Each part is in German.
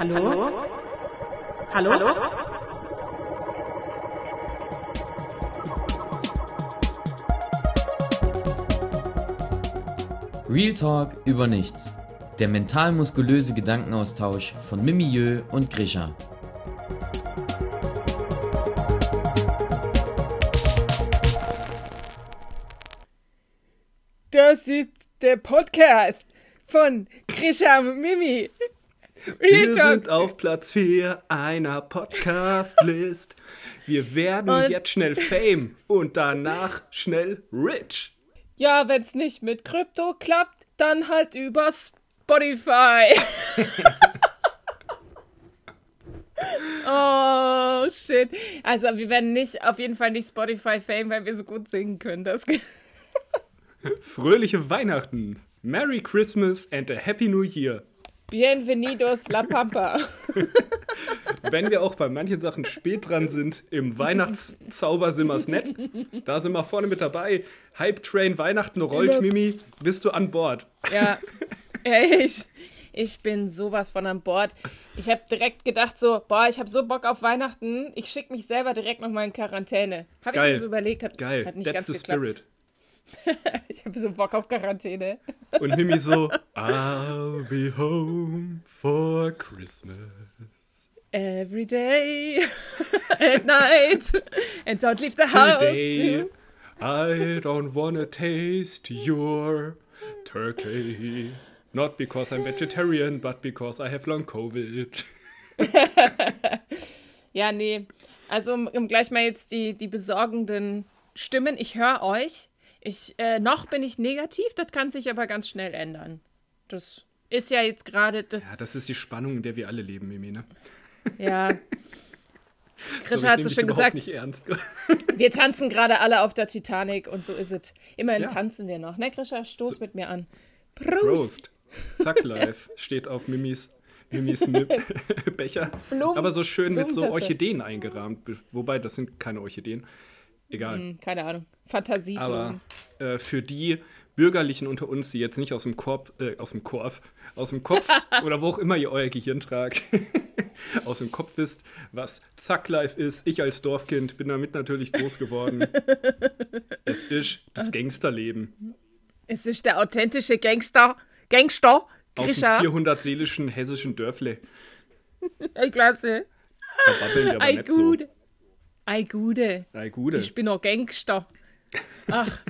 Hallo? Hallo? Hallo? Real Talk über nichts. Der mental-muskulöse Gedankenaustausch von Mimieux und Grisha. Das ist der Podcast von Grisha und Mimi. Wir sind auf Platz 4 einer Podcast-List. Wir werden Und- jetzt schnell Fame und danach schnell rich. Ja, wenn's nicht mit Krypto klappt, dann halt über Spotify. oh, shit. Also, wir werden nicht, auf jeden Fall nicht Spotify-Fame, weil wir so gut singen können. Das Fröhliche Weihnachten. Merry Christmas and a Happy New Year. Bienvenidos La Pampa. Wenn wir auch bei manchen Sachen spät dran sind, im Weihnachtszauber sind wir's nett. Da sind wir vorne mit dabei. Hype Train Weihnachten rollt, Mimi. Bist du an Bord? Ja, ich, ich bin sowas von an Bord. Ich habe direkt gedacht so, boah, ich habe so Bock auf Weihnachten, ich schicke mich selber direkt nochmal in Quarantäne. Habe ich mir so überlegt, hat, Geil. hat nicht That's ganz the geklappt. spirit. Ich habe so Bock auf Quarantäne. Und Mimi so, I'll be home for Christmas. Every day, at night, and don't leave the house. Today, I don't wanna taste your turkey. Not because I'm vegetarian, but because I have long COVID. Ja, nee. Also um, um gleich mal jetzt die, die besorgenden Stimmen. Ich höre euch. Ich, äh, noch bin ich negativ, das kann sich aber ganz schnell ändern. Das ist ja jetzt gerade das. Ja, das ist die Spannung, in der wir alle leben, Mimi, ne? Ja. Grisha hat so schön gesagt, nicht ernst. wir tanzen gerade alle auf der Titanic und so ist es. Immerhin Ja. tanzen wir noch. Ne, Grisha, stoß mit mir an. Prost! Prost. Thug Life steht auf Mimis, Mimis Mi- Becher. Blumen- Aber so schön mit so. Orchideen eingerahmt. Wobei, das sind keine Orchideen. Egal. Hm, keine Ahnung. Fantasie. Aber äh, für die Bürgerlichen unter uns, die jetzt nicht aus dem Korb, äh, aus dem Korb, aus dem Kopf oder wo auch immer ihr euer Gehirn tragt, aus dem Kopf wisst, was Thug Life ist. Ich als Dorfkind bin damit natürlich groß geworden. es ist das Gangsterleben. Es ist der authentische Gangster. Gangster. Aus dem Grisha. 400 seelischen hessischen Dörfle. Ey, klasse. Da babbeln wir aber Ei, nicht Gude. Ei, Gude. Ei, Gude. Ich bin noch Gangster. Ach,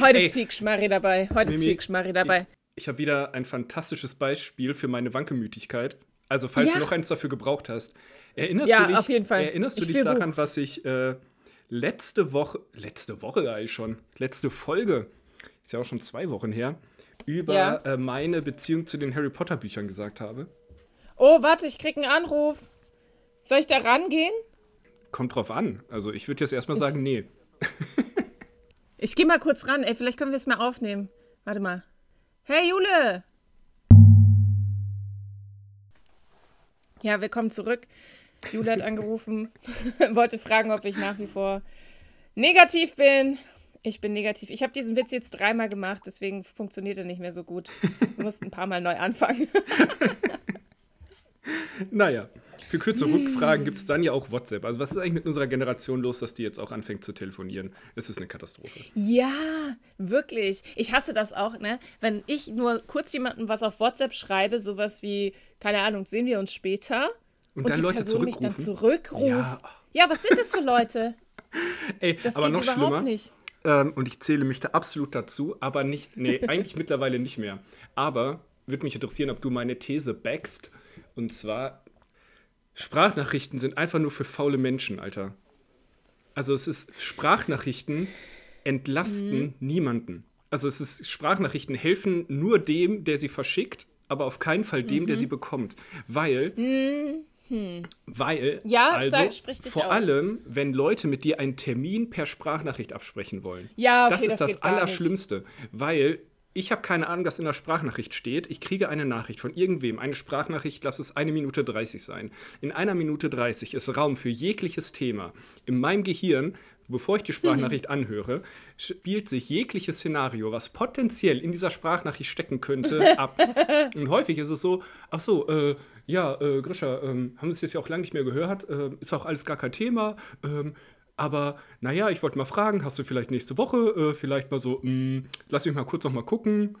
heute Ey. ist viel Geschmarri dabei. Heute ist Mimi, viel Geschmarri dabei. Ich habe wieder ein fantastisches Beispiel für meine Wankemütigkeit. Also, falls Ja. du noch eins dafür gebraucht hast. Erinnerst Ja, du dich, auf jeden Fall. Erinnerst du Ich dich daran, Buch. was ich äh, letzte Woche, letzte Woche eigentlich schon, letzte Folge, ist ja auch schon zwei Wochen her, über Ja. äh, meine Beziehung zu den Harry Potter Büchern gesagt habe? Oh, warte, ich krieg einen Anruf. Soll ich da rangehen? Kommt drauf an. Also, ich würde jetzt erstmal sagen, nee. Ich geh mal kurz ran. Ey, vielleicht können wir es mal aufnehmen. Warte mal. Hey, Jule! Ja, willkommen zurück. Jule hat angerufen, wollte fragen, ob ich nach wie vor negativ bin. Ich bin negativ. Ich habe diesen Witz jetzt dreimal gemacht, deswegen funktioniert er nicht mehr so gut. Wir mussten ein paar Mal neu anfangen. Naja, für kurze Hm. Rückfragen gibt es dann ja auch WhatsApp. Also, was ist eigentlich mit unserer Generation los, dass die jetzt auch anfängt zu telefonieren? Es ist eine Katastrophe. Ja, wirklich. Ich hasse das auch, ne? Wenn ich nur kurz jemandem was auf WhatsApp schreibe, sowas wie, keine Ahnung, sehen wir uns später. Und, Und, dann die Leute Person mich dann zurückrufen. zurückruft. Ja. Ja. was sind das für Leute? Ey, Das aber geht noch überhaupt schlimmer. nicht. Ähm, und ich zähle mich da absolut dazu, aber nicht, nee, eigentlich mittlerweile nicht mehr. Aber würde mich interessieren, ob du meine These backst. Und zwar, Sprachnachrichten sind einfach nur für faule Menschen, Alter. Also es ist, Sprachnachrichten entlasten Mhm. niemanden. Also es ist, Sprachnachrichten helfen nur dem, der sie verschickt, aber auf keinen Fall dem, Mhm. der sie bekommt. Weil, weil, Ja, also sag- vor aus. allem, wenn Leute mit dir einen Termin per Sprachnachricht absprechen wollen. Ja, okay, das ist das das. Allerschlimmste, weil ich habe keine Ahnung, was in der Sprachnachricht steht. Ich kriege eine Nachricht von irgendwem, eine Sprachnachricht, lass es eine Minute 30 sein. In einer Minute 30 ist Raum für jegliches Thema. In meinem Gehirn bevor ich die Sprachnachricht anhöre, spielt sich jegliches Szenario, was potenziell in dieser Sprachnachricht stecken könnte, ab. Und häufig ist es so, ach so, äh, ja, äh, Grisha, ähm, haben wir es jetzt ja auch lange nicht mehr gehört, äh, ist auch alles gar kein Thema, ähm, aber naja, ich wollte mal fragen, hast du vielleicht nächste Woche äh, vielleicht mal so, mh, lass mich mal kurz noch mal gucken.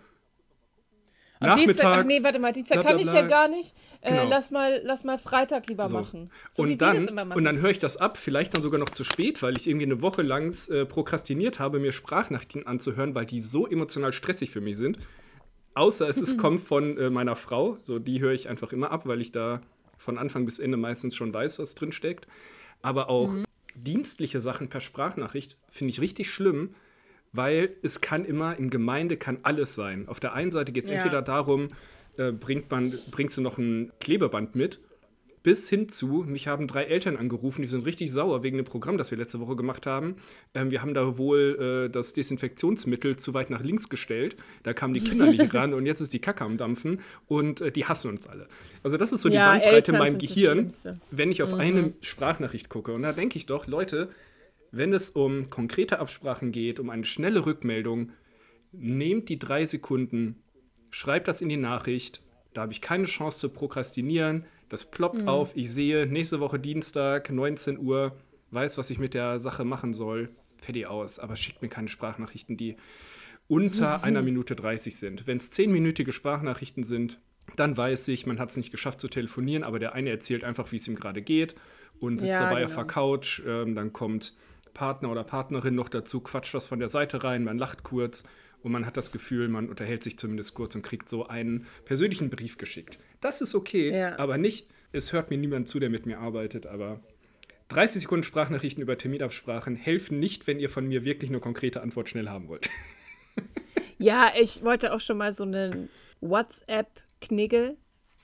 Am Dienstag, ach nee, warte mal, Dienstag bla, bla, kann ich ja gar nicht. Äh, Genau. lass, mal, lass mal Freitag lieber So. machen. So und, dann, machen. und dann höre ich das ab, vielleicht dann sogar noch zu spät, weil ich irgendwie eine Woche lang äh, prokrastiniert habe, mir Sprachnachrichten anzuhören, weil die so emotional stressig für mich sind. Außer es ist, kommt von äh, meiner Frau, so die höre ich einfach immer ab, weil ich da von Anfang bis Ende meistens schon weiß, was drin steckt. Aber auch dienstliche Sachen per Sprachnachricht finde ich richtig schlimm, weil es kann immer, in Gemeinde kann alles sein. Auf der einen Seite geht es Ja. entweder darum, äh, bringt man, bringst du noch ein Klebeband mit, bis hin zu, mich haben drei Eltern angerufen, die sind richtig sauer wegen dem Programm, das wir letzte Woche gemacht haben. Ähm, wir haben da wohl äh, das Desinfektionsmittel zu weit nach links gestellt. Da kamen die Kinder nicht ran und jetzt ist die Kacke am Dampfen und äh, die hassen uns alle. Also das ist so die Ja, Bandbreite in Eltern meinem sind das Gehirn, wenn ich auf eine Sprachnachricht gucke. Und da denke ich doch, Leute, wenn es um konkrete Absprachen geht, um eine schnelle Rückmeldung, nehmt die drei Sekunden, schreibt das in die Nachricht. Da habe ich keine Chance zu prokrastinieren. Das ploppt auf. Ich sehe nächste Woche Dienstag, 19 Uhr, weiß, was ich mit der Sache machen soll. Fertig aus. Aber schickt mir keine Sprachnachrichten, die unter einer Minute 30 sind. Wenn es 10-minütige Sprachnachrichten sind, dann weiß ich, man hat es nicht geschafft zu telefonieren, aber der eine erzählt einfach, wie es ihm gerade geht und sitzt Ja, dabei genau. auf der Couch. Ähm, dann kommt Partner oder Partnerin noch dazu, quatscht was von der Seite rein, man lacht kurz und man hat das Gefühl, man unterhält sich zumindest kurz und kriegt so einen persönlichen Brief geschickt. Das ist okay, Ja. aber nicht, es hört mir niemand zu, der mit mir arbeitet, aber 30 Sekunden Sprachnachrichten über Terminabsprachen helfen nicht, wenn ihr von mir wirklich eine konkrete Antwort schnell haben wollt. Ja, ich wollte auch schon mal so einen WhatsApp-Knigge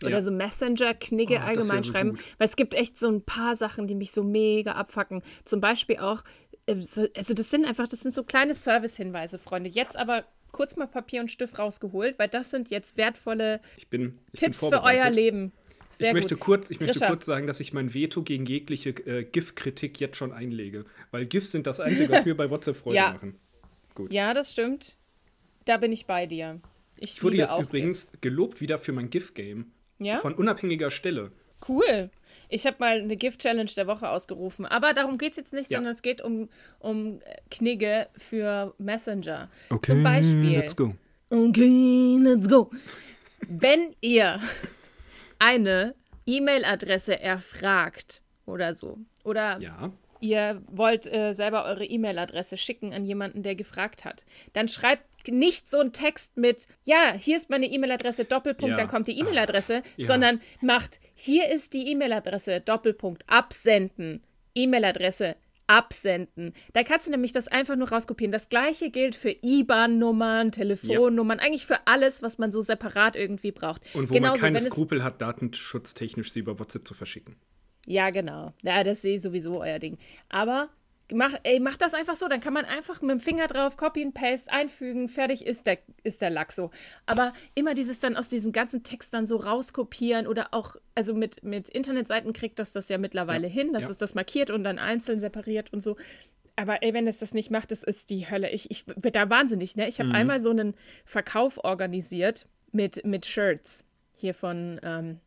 oder Ja. so Messenger-Knigge Oh, das allgemein so schreiben. gut. Weil es gibt echt so ein paar Sachen, die mich so mega abfacken. Zum Beispiel auch, also das sind einfach, das sind so kleine Service-Hinweise, Freunde. Jetzt aber kurz mal Papier und Stift rausgeholt, weil das sind jetzt wertvolle Ich bin, ich Tipps für euer. Leben. Sehr ich möchte, gut. kurz, ich möchte Grisha. kurz sagen, dass ich mein Veto gegen jegliche äh, GIF-Kritik jetzt schon einlege. Weil GIFs sind das Einzige, was mir bei WhatsApp Freude Ja. machen. Ja, das stimmt. Da bin ich bei dir. Ich, Ich wurde jetzt übrigens gelobt wieder für mein GIF-Game. Ja? Von unabhängiger Stelle. Cool. Ich habe mal eine Gift-Challenge der Woche ausgerufen. Aber darum geht es jetzt nicht, Ja. sondern es geht um, um Knigge für Messenger. Zum Beispiel. go. Okay, let's go. Wenn ihr eine E-Mail-Adresse erfragt oder so, oder Ja. ihr wollt äh, selber eure E-Mail-Adresse schicken an jemanden, der gefragt hat, dann schreibt nicht so einen Text mit, ja, hier ist meine E-Mail-Adresse, Doppelpunkt, Ja. dann kommt die E-Mail-Adresse, sondern macht, hier ist die E-Mail-Adresse, Doppelpunkt, absenden, E-Mail-Adresse, absenden. Da kannst du nämlich das einfach nur rauskopieren. Das gleiche gilt für IBAN-Nummern, Telefonnummern, eigentlich für alles, was man so separat irgendwie braucht. Und wo Genauso, man keine Skrupel hat, datenschutztechnisch sie über WhatsApp zu verschicken. ja, genau. Ja, das sehe ich sowieso euer Ding. Aber mach, ey, mach das einfach so, dann kann man einfach mit dem Finger drauf Copy and Paste einfügen, fertig ist der, ist der Lack so. Aber immer dieses dann aus diesem ganzen Text dann so rauskopieren oder auch, also mit, mit Internetseiten kriegt das das ja mittlerweile Ja, hin, dass ja. es das markiert und dann einzeln separiert und so. Aber ey, wenn es das nicht macht, das ist die Hölle. Ich, ich werde da wahnsinnig, ne? Mhm. Ich habe einmal so einen Verkauf organisiert mit, mit Shirts hier von, ähm,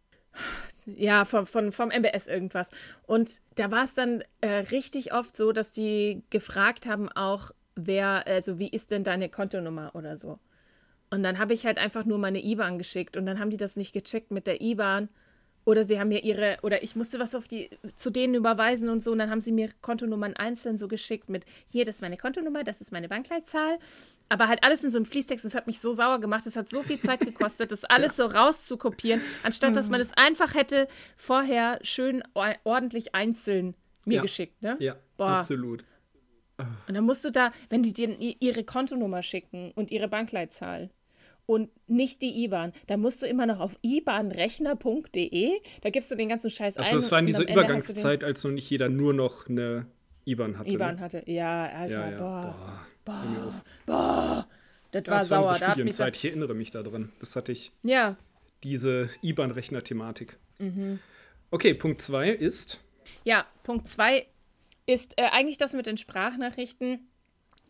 ja, vom, von, vom MBS irgendwas. Und da war es dann äh, richtig oft so, dass die gefragt haben auch, wer, also wie ist denn deine Kontonummer oder so. Und dann habe ich halt einfach nur meine IBAN geschickt und dann haben die das nicht gecheckt mit der IBAN. Oder sie haben mir ihre, oder ich musste was auf die, zu denen überweisen und so. Und dann haben sie mir Kontonummern einzeln so geschickt mit, hier, das ist meine Kontonummer, das ist meine Bankleitzahl. Aber halt alles in so einem Fließtext. Das hat mich so sauer gemacht. Das hat so viel Zeit gekostet, das alles so rauszukopieren, anstatt dass man es einfach hätte vorher schön or- ordentlich einzeln mir Ja. geschickt. Ne? Ja, Boah. absolut. Und dann musst du da, wenn die dir ihre Kontonummer schicken und ihre Bankleitzahl und nicht die IBAN, dann musst du immer noch auf ibanrechner.de, da gibst du den ganzen Scheiß ein. Also es war in dieser Übergangszeit, als noch nicht jeder nur noch eine IBAN hatte. IBAN ne? hatte. Ja, Alter, Ja, ja. boah. Boah. auf. Boah. Das Ja, war das war sauer. Da Studienzeit. Ich erinnere mich daran. Das hatte ich, ja, diese IBAN-Rechner-Thematik. Mhm. Okay, Punkt 2 ist, ja, Punkt zwei ist äh, eigentlich das mit den Sprachnachrichten.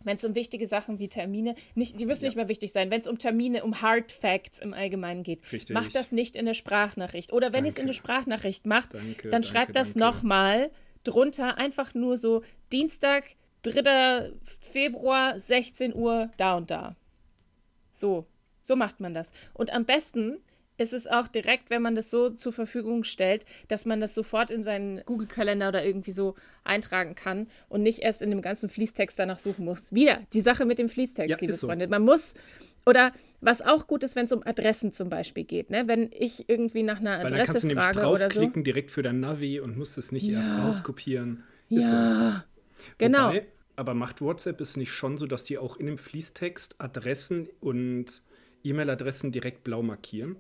Wenn es um wichtige Sachen wie Termine, nicht, die müssen Ja. nicht mehr wichtig sein, wenn es um Termine, um Hard Facts im Allgemeinen geht, Richtig. macht das nicht in der Sprachnachricht. Oder wenn ihr es in der Sprachnachricht macht, Danke, dann danke, schreibt das nochmal drunter, einfach nur so Dienstag, 3. Februar, 16 Uhr, da und da. So, so macht man das. Und am besten ist es auch direkt, wenn man das so zur Verfügung stellt, dass man das sofort in seinen Google-Kalender oder irgendwie so eintragen kann und nicht erst in dem ganzen Fließtext danach suchen muss. Wieder die Sache mit dem Fließtext, Ja, liebe so. Freunde. Man muss, oder was auch gut ist, wenn es um Adressen zum Beispiel geht. Ne? Wenn ich irgendwie nach einer Weil dann Adresse kannst du nämlich frage oder so. draufklicken direkt für dein Navi und musst es nicht erst Ja. rauskopieren. Ist so. Ja, genau. Wobei, aber macht WhatsApp es nicht schon so, dass die auch in dem Fließtext Adressen und E-Mail-Adressen direkt blau markieren?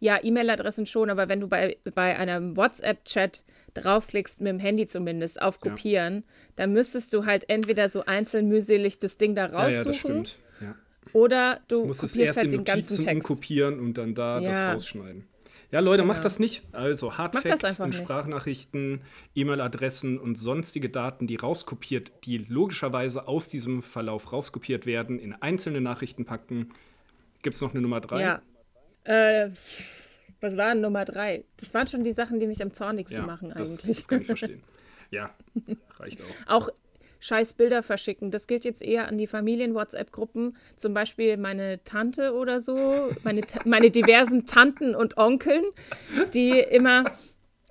Ja, E-Mail-Adressen schon, aber wenn du bei, bei einem WhatsApp-Chat draufklickst, mit dem Handy zumindest, auf Ja. Kopieren, dann müsstest du halt entweder so einzeln mühselig das Ding da Ja, raussuchen ja, das stimmt. Ja. oder du Du musst es kopierst erst halt in den ganzen Notizen Text. umkopieren und dann da das Ja. rausschneiden. Ja, Leute, macht Genau. das nicht. Also Macht das Facts einfach in nicht. Sprachnachrichten, E-Mail-Adressen und sonstige Daten, die rauskopiert, die logischerweise aus diesem Verlauf rauskopiert werden, in einzelne Nachrichten packen. Gibt es noch eine Nummer drei? Ja. Äh, was war Nummer drei? Das waren schon die Sachen, die mich am zornigsten Ja, machen das, eigentlich. das kann ich verstehen. Ja, reicht auch. Auch scheiß Bilder verschicken. Das gilt jetzt eher an die Familien-WhatsApp-Gruppen. Zum Beispiel meine Tante oder so, meine, meine diversen Tanten und Onkeln, die immer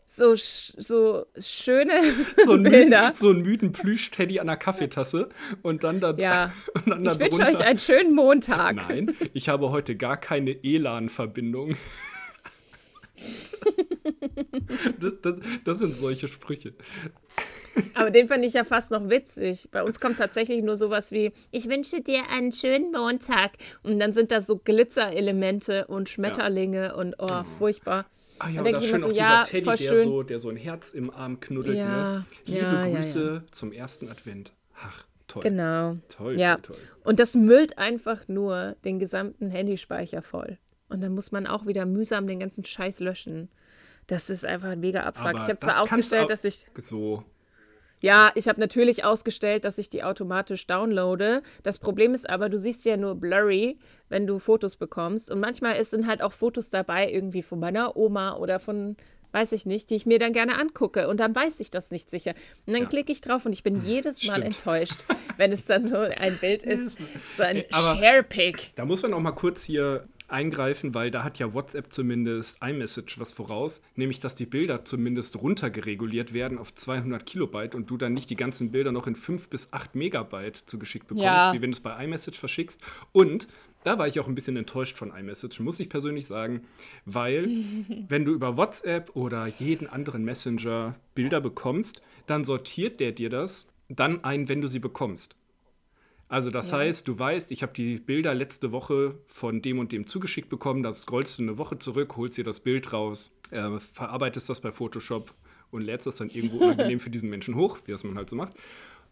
so, so schöne So einen, Bilder. müden, so einen müden Plüsch-Teddy an der Kaffeetasse und dann da Ja, und dann da ich wünsche euch einen schönen Montag. Nein, ich habe heute gar keine ELAN-Verbindung. das, das, das sind solche Sprüche. Aber den fand ich ja fast noch witzig. Bei uns kommt tatsächlich nur sowas wie, ich wünsche dir einen schönen Montag. Und dann sind da so Glitzerelemente und Schmetterlinge und oh, furchtbar. Ah ja, und da schön immer auch so, dieser ja, Teddy, der schön. so, der so ein Herz im Arm knuddelt. Ja, ne? Liebe ja, ja, Grüße zum ersten Advent. Ach, toll. Genau. Toll, ja. toll, toll. Und das müllt einfach nur den gesamten Handyspeicher voll. Und dann muss man auch wieder mühsam den ganzen Scheiß löschen. Das ist einfach ein mega Abfuck. Aber Ich habe zwar auch- dass ich. So, Ja, ich habe natürlich ausgestellt, dass ich die automatisch downloade. Das Problem ist aber, du siehst ja nur blurry, wenn du Fotos bekommst. Und manchmal ist- sind halt auch Fotos dabei, irgendwie von meiner Oma oder von, weiß ich nicht, die ich mir dann gerne angucke. Und dann weiß ich das nicht sicher. Und dann Ja. klicke ich drauf und ich bin jedes Mal Stimmt. enttäuscht, wenn es dann so ein Bild ist, so ein Share-Pick. da muss man auch mal kurz hier eingreifen, weil da hat ja WhatsApp zumindest iMessage was voraus, nämlich dass die Bilder zumindest runtergereguliert werden auf 200 Kilobyte und du dann nicht die ganzen Bilder noch in 5 bis 8 Megabyte zugeschickt bekommst, Ja. wie wenn du es bei iMessage verschickst. Und da war ich auch ein bisschen enttäuscht von iMessage, muss ich persönlich sagen, weil wenn du über WhatsApp oder jeden anderen Messenger Bilder bekommst, dann sortiert der dir das dann ein, wenn du sie bekommst. Also das heißt, du weißt, ich habe die Bilder letzte Woche von dem und dem zugeschickt bekommen, da scrollst du eine Woche zurück, holst dir das Bild raus, äh, verarbeitest das bei Photoshop und lädst das dann irgendwo unangenehm für diesen Menschen hoch, wie das man halt so macht.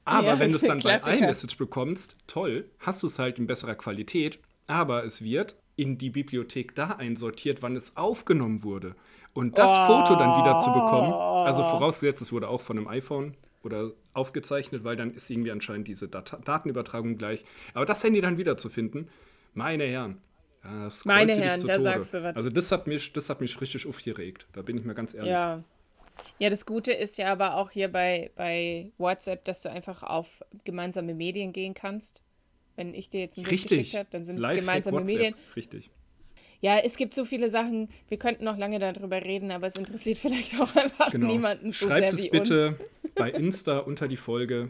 Aber Ja, wenn du es dann bei Klassiker. iMessage bekommst, toll, hast du es halt in besserer Qualität, aber es wird in die Bibliothek da einsortiert, wann es aufgenommen wurde. Und das Foto dann wieder zu bekommen, also vorausgesetzt, es wurde auch von einem iPhone oder aufgezeichnet, weil dann ist irgendwie anscheinend diese Dat Datenübertragung gleich. Aber das Handy dann wieder zu finden, meine Herren. da scrollst Meine Herren, da Tode. sagst du was. Also das hat mich, das hat mich richtig aufgeregt. Da bin ich mir ganz ehrlich. Ja. Ja, das Gute ist ja aber auch hier bei, bei WhatsApp, dass du einfach auf gemeinsame Medien gehen kannst. Wenn ich dir jetzt ein Bild geschickt habe, dann sind es gemeinsame WhatsApp. Medien. Richtig. Ja, es gibt so viele Sachen, wir könnten noch lange darüber reden, aber es interessiert vielleicht auch einfach Genau. niemanden so Schreibt sehr es bitte uns. bei Insta unter die Folge.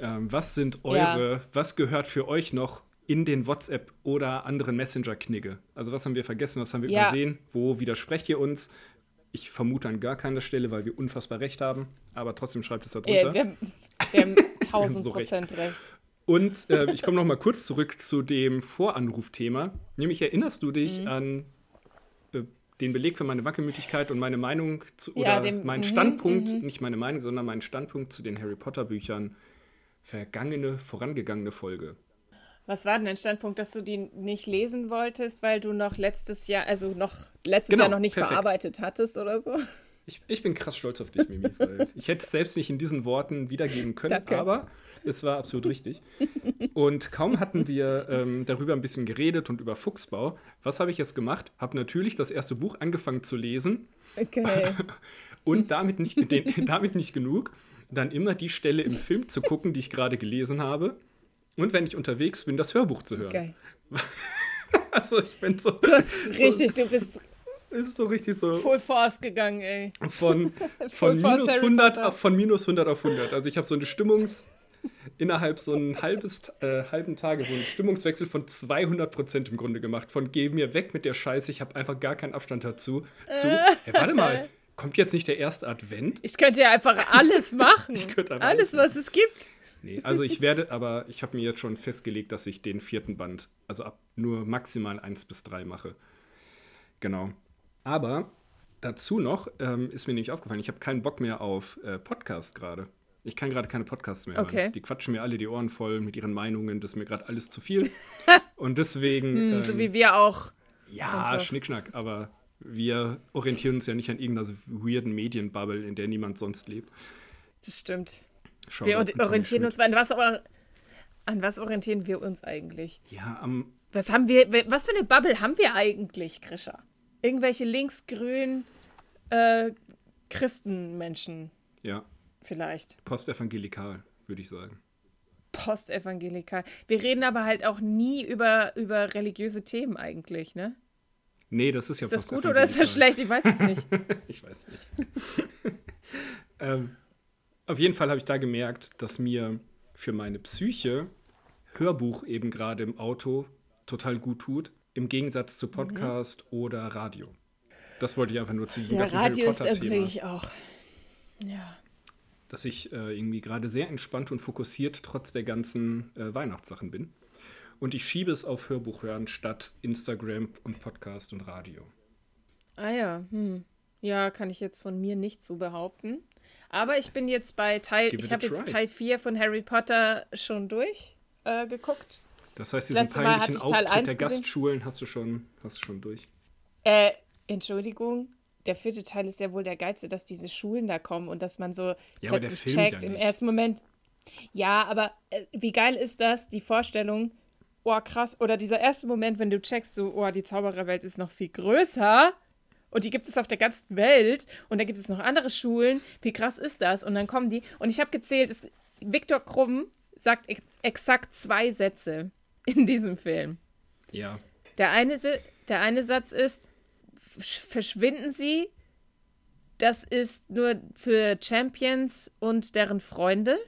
Ähm, was sind Ja. eure, was gehört für euch noch in den WhatsApp oder anderen Messenger-Knigge? Also was haben wir vergessen, was haben wir Ja. übersehen? Wo widersprecht ihr uns? Ich vermute an gar keiner Stelle, weil wir unfassbar recht haben. Aber trotzdem schreibt es da drunter. Äh, wir, haben- wir haben tausend so recht. Prozent recht. Und äh, ich komme noch mal kurz zurück zu dem Voranrufthema. Nämlich erinnerst du dich Mhm. an äh, den Beleg für meine Wackelmütigkeit und meine Meinung zu, Ja, oder dem- meinen mhm, Standpunkt, nicht meine Meinung, sondern meinen Standpunkt zu den Harry Potter Büchern vergangene, vorangegangene Folge. Was war denn dein Standpunkt, dass du die nicht lesen wolltest, weil du noch letztes Jahr, also noch letztes Genau, Jahr noch nicht perfekt. verarbeitet hattest oder so? Ich, ich bin krass stolz auf dich, Mimi. Ich hätte es selbst nicht in diesen Worten wiedergeben können, Danke. aber es war absolut richtig. Und kaum hatten wir ähm, darüber ein bisschen geredet und über Fuchsbau. Was habe ich jetzt gemacht? Habe natürlich das erste Buch angefangen zu lesen Okay. und damit nicht, den, damit nicht genug, dann immer die Stelle im Film zu gucken, die ich gerade gelesen habe. Und wenn ich unterwegs bin, das Hörbuch zu hören. Geil. Also ich bin so, Du hast richtig, du bist ist so richtig so full force gegangen, ey. von, von, minus Harry 100 Potter. auf, von minus 100 auf 100. Also ich habe so eine Stimmungs... innerhalb so ein halbes, äh, halben Tage so einen Stimmungswechsel von 200 Prozent im Grunde gemacht. Von geh mir weg mit der Scheiße, ich habe einfach gar keinen Abstand dazu. Zu, hey, warte mal, kommt jetzt nicht der erste Advent? Ich könnte ja einfach alles machen. Ich könnte einfach alles, alles was es gibt. Nee, also ich werde, aber ich habe mir jetzt schon festgelegt, dass ich den vierten Band, also ab nur maximal 1 bis 3 mache. Genau. Aber dazu noch ähm, ist mir nämlich aufgefallen, ich habe keinen Bock mehr auf äh, Podcast gerade. Ich kann gerade keine Podcasts mehr Okay. hören. Die quatschen mir alle die Ohren voll mit ihren Meinungen, das ist mir gerade alles zu viel. Und deswegen, Hm, ähm, so wie wir auch. ja, einfach. Schnickschnack, aber wir orientieren uns ja nicht an irgendeiner weirden Medienbubble, in der niemand sonst lebt. Das stimmt. Shoutout Wir orientieren uns an was, aber an was orientieren wir uns eigentlich? Ja, am Was haben wir, was für eine Bubble haben wir eigentlich, Grisha? Irgendwelche linksgrün äh, Christenmenschen ja, vielleicht. postevangelikal, würde ich sagen. Postevangelikal. Wir reden aber halt auch nie über, über religiöse Themen eigentlich, ne? Nee, das ist ja Ist das gut oder ist das schlecht? Ich weiß es nicht. Ich weiß nicht. ähm, auf jeden Fall habe ich da gemerkt, dass mir für meine Psyche Hörbuch eben gerade im Auto total gut tut, im Gegensatz zu Podcast oder Radio. Das wollte ich einfach nur zu diesem Ja, ganzen Radio Harry ist Potter-Thema. irgendwie auch. Ja. Dass ich äh, irgendwie gerade sehr entspannt und fokussiert trotz der ganzen äh, Weihnachtssachen bin. Und ich schiebe es auf Hörbuch hören statt Instagram und Podcast und Radio. Ah ja, hm. Ja, kann ich jetzt von mir nicht so behaupten. Aber ich bin jetzt bei Teil, Give ich habe jetzt. Teil 4 von Harry Potter schon durch äh, geguckt. Das heißt, diesen letzte peinlichen Auftritt 1 der gesehen. Gastschulen hast du schon, hast du schon durch. Äh, Entschuldigung, der vierte Teil ist ja wohl der geilste, dass diese Schulen da kommen und dass man so Ja, plötzlich checkt ja im ersten Moment. Ja, aber äh, wie geil ist das, die Vorstellung, oh krass, oder dieser erste Moment, wenn du checkst, so, oh, die Zaubererwelt ist noch viel größer und die gibt es auf der ganzen Welt und da gibt es noch andere Schulen, wie krass ist das? Und dann kommen die und ich habe gezählt, es, Viktor Krumm sagt ex exakt zwei Sätze in diesem Film. Ja. Der eine, der eine Satz ist, "Sch- verschwinden Sie, das ist nur für Champions und deren Freunde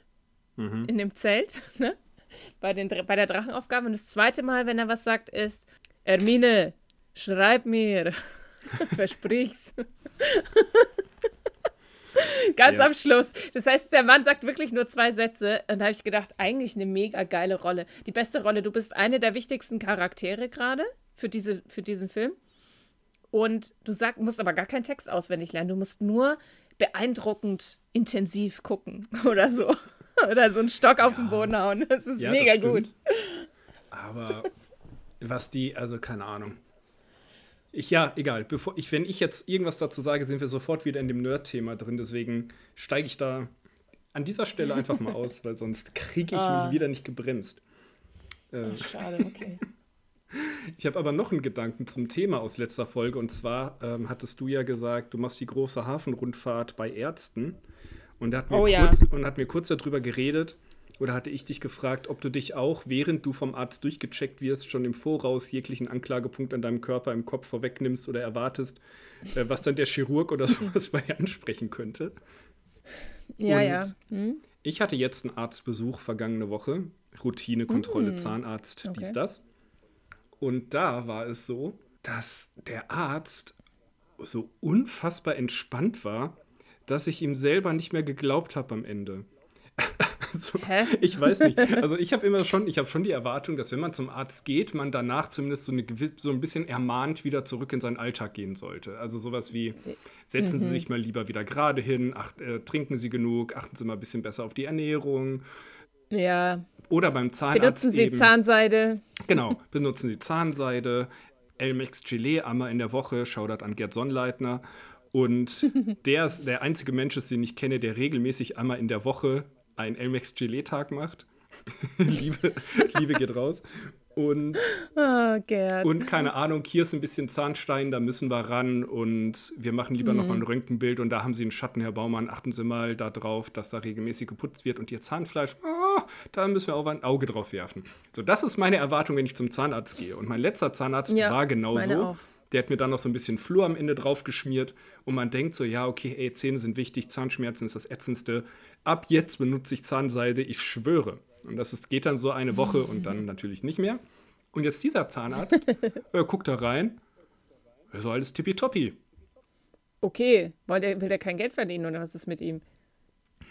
in dem Zelt, ne? bei, den, bei der Drachenaufgabe. Und das zweite Mal, wenn er was sagt, ist, Hermine, schreib mir, versprich's. Ganz Ja. am Schluss. Das heißt, der Mann sagt wirklich nur zwei Sätze. Und da habe ich gedacht, eigentlich eine mega geile Rolle. Die beste Rolle. Du bist eine der wichtigsten Charaktere gerade für, diese, für diesen Film. Und du sag, musst aber gar keinen Text auswendig lernen. Du musst nur beeindruckend intensiv gucken oder so. Oder so einen Stock auf den Boden hauen. Das ist ja, mega das gut. Aber was die, also keine Ahnung. Ich, ja, egal. Bevor ich, wenn ich jetzt irgendwas dazu sage, sind wir sofort wieder in dem Nerd-Thema drin. Deswegen steige ich da an dieser Stelle einfach mal aus, weil sonst kriege ich Ah. mich wieder nicht gebremst. Äh, Schade, okay. Ich habe aber noch einen Gedanken zum Thema aus letzter Folge. Und zwar ähm, hattest du ja gesagt, du machst die große Hafenrundfahrt bei Ärzten. Und hat mir, Oh ja. kurz, und hat mir kurz darüber geredet. Oder hatte ich dich gefragt, ob du dich auch, während du vom Arzt durchgecheckt wirst, schon im Voraus jeglichen Anklagepunkt an deinem Körper im Kopf vorwegnimmst oder erwartest, äh, was dann der Chirurg oder sowas bei dir ansprechen könnte? Ja, Und ja. Hm? Ich hatte jetzt einen Arztbesuch vergangene Woche. Routinekontrolle, Zahnarzt, dies, Okay. das. Und da war es so, dass der Arzt so unfassbar entspannt war, dass ich ihm selber nicht mehr geglaubt habe am Ende. Also, ich weiß nicht. Also ich habe immer schon, ich habe schon die Erwartung, dass wenn man zum Arzt geht, man danach zumindest so, eine, so ein bisschen ermahnt wieder zurück in seinen Alltag gehen sollte. Also sowas wie, setzen Mhm. Sie sich mal lieber wieder gerade hin, acht, äh, trinken Sie genug, achten Sie mal ein bisschen besser auf die Ernährung. Ja. Oder beim Zahnarzt Benutzen Sie eben. Zahnseide. Genau, benutzen Sie Zahnseide, Elmex Gelee einmal in der Woche, Shoutout an Gerd Sonnleitner. Und der ist der einzige Mensch den ich kenne, der regelmäßig einmal in der Woche einen Elmex Gelee-Tag macht. Liebe, Liebe geht raus. Und, Oh, und keine Ahnung, hier ist ein bisschen Zahnstein, da müssen wir ran und wir machen lieber noch mal ein Röntgenbild und da haben Sie einen Schatten, Herr Baumann, achten Sie mal darauf, dass da regelmäßig geputzt wird und Ihr Zahnfleisch, ah, da müssen wir auch ein Auge drauf werfen. So, das ist meine Erwartung, wenn ich zum Zahnarzt gehe. Und mein letzter Zahnarzt Ja, war genauso. Der hat mir dann noch so ein bisschen Flur am Ende drauf geschmiert und man denkt so, ja, okay, ey, Zähne sind wichtig, Zahnschmerzen ist das Ätzendste. Ab jetzt benutze ich Zahnseide, ich schwöre. Und das ist, geht dann so eine Woche und dann natürlich nicht mehr. Und jetzt dieser Zahnarzt äh, guckt da rein, so alles tippitoppi. Okay, will der, will der kein Geld verdienen oder was ist mit ihm?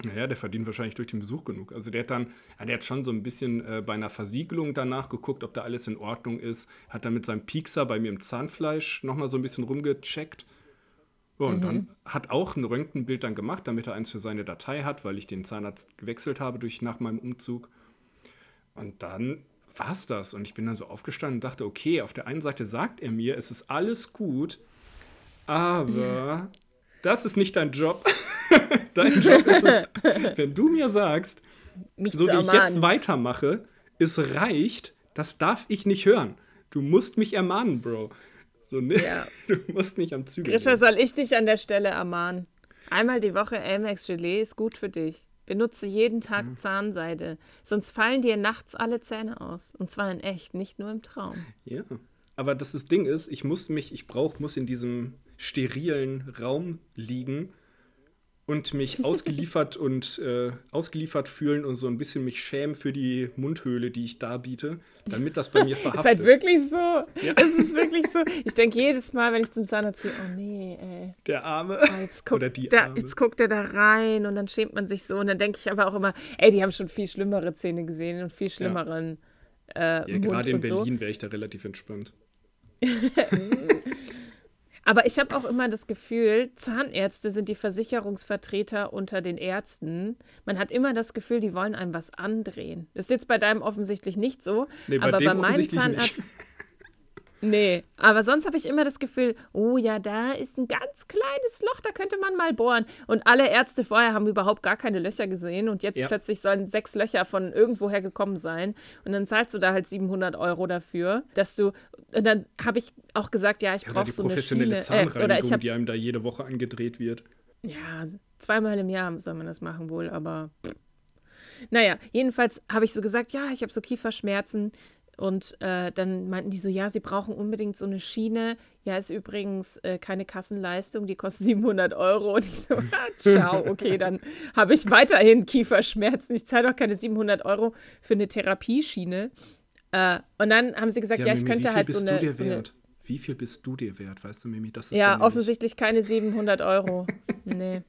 Naja, der verdient wahrscheinlich durch den Besuch genug. Also der hat dann, ja, der hat schon so ein bisschen äh, bei einer Versiegelung danach geguckt, ob da alles in Ordnung ist. Hat dann mit seinem Piekser bei mir im Zahnfleisch nochmal so ein bisschen rumgecheckt. Ja, und dann hat auch ein Röntgenbild dann gemacht, damit er eins für seine Datei hat, weil ich den Zahnarzt gewechselt habe durch nach meinem Umzug. Und dann war es das. Und ich bin dann so aufgestanden und dachte, okay, auf der einen Seite sagt er mir, es ist alles gut, aber das ist nicht dein Job. dein Job ist es, wenn du mir sagst, Mich so wie ich jetzt weitermache, es reicht, das darf ich nicht hören. Du musst mich ermahnen, Bro. So, ne? Ja. Du musst nicht am Zügel. Grisha, soll ich dich an der Stelle ermahnen? Einmal die Woche Elmex Gelee ist gut für dich. Benutze jeden Tag Mhm. Zahnseide, sonst fallen dir nachts alle Zähne aus. Und zwar in echt, nicht nur im Traum. Ja. Aber das, das Ding ist, ich muss mich, ich brauch, muss in diesem sterilen Raum liegen und mich ausgeliefert und äh, ausgeliefert fühlen und so ein bisschen mich schämen für die Mundhöhle, die ich darbiete, damit das bei mir Ist verhaftet. halt wirklich so. Es ist wirklich so. Ich denke jedes Mal, wenn ich zum Zahnarzt gehe, oh nee, ey. Der Arme. Ah, Jetzt guckt, Oder die da, Arme. jetzt guckt er da rein und dann schämt man sich so. Und dann denke ich aber auch immer, ey, die haben schon viel schlimmere Zähne gesehen und viel schlimmeren äh, Ja, gerade in und so. Berlin wäre ich da relativ entspannt. Aber ich habe auch immer das Gefühl, Zahnärzte sind die Versicherungsvertreter unter den Ärzten. Man hat immer das Gefühl, die wollen einem was andrehen. Das ist jetzt bei deinem offensichtlich nicht so. Nee, bei aber bei meinem Zahnarzt. nicht. Nee, aber sonst habe ich immer das Gefühl, oh ja, da ist ein ganz kleines Loch, da könnte man mal bohren. Und alle Ärzte vorher haben überhaupt gar keine Löcher gesehen und jetzt Ja. plötzlich sollen sechs Löcher von irgendwoher gekommen sein. Und dann zahlst du da halt 700 Euro dafür, dass du. Und dann habe ich auch gesagt, ja, ich Ja, brauche die so eine professionelle. Äh, oder Zahnreinigung, ich habe die einem da jede Woche angedreht wird. ja, zweimal im Jahr soll man das machen wohl, aber pff. naja, jedenfalls habe ich so gesagt, ja, ich habe so Kieferschmerzen und äh, dann meinten die so, ja, sie brauchen unbedingt so eine Schiene. Ja, ist übrigens äh, keine Kassenleistung, die kostet 700 Euro. Und ich so, ah, ciao, okay, dann habe ich weiterhin Kieferschmerzen. Ich zahle doch keine 700 Euro für eine Therapieschiene. Äh, und dann haben sie gesagt, ja, ich Mimi, könnte wie viel halt bist so du eine, dir so eine wert? Wie viel bist du dir wert? Weißt du, Mimi, das ist ja, offensichtlich keine 700 Euro. Nee.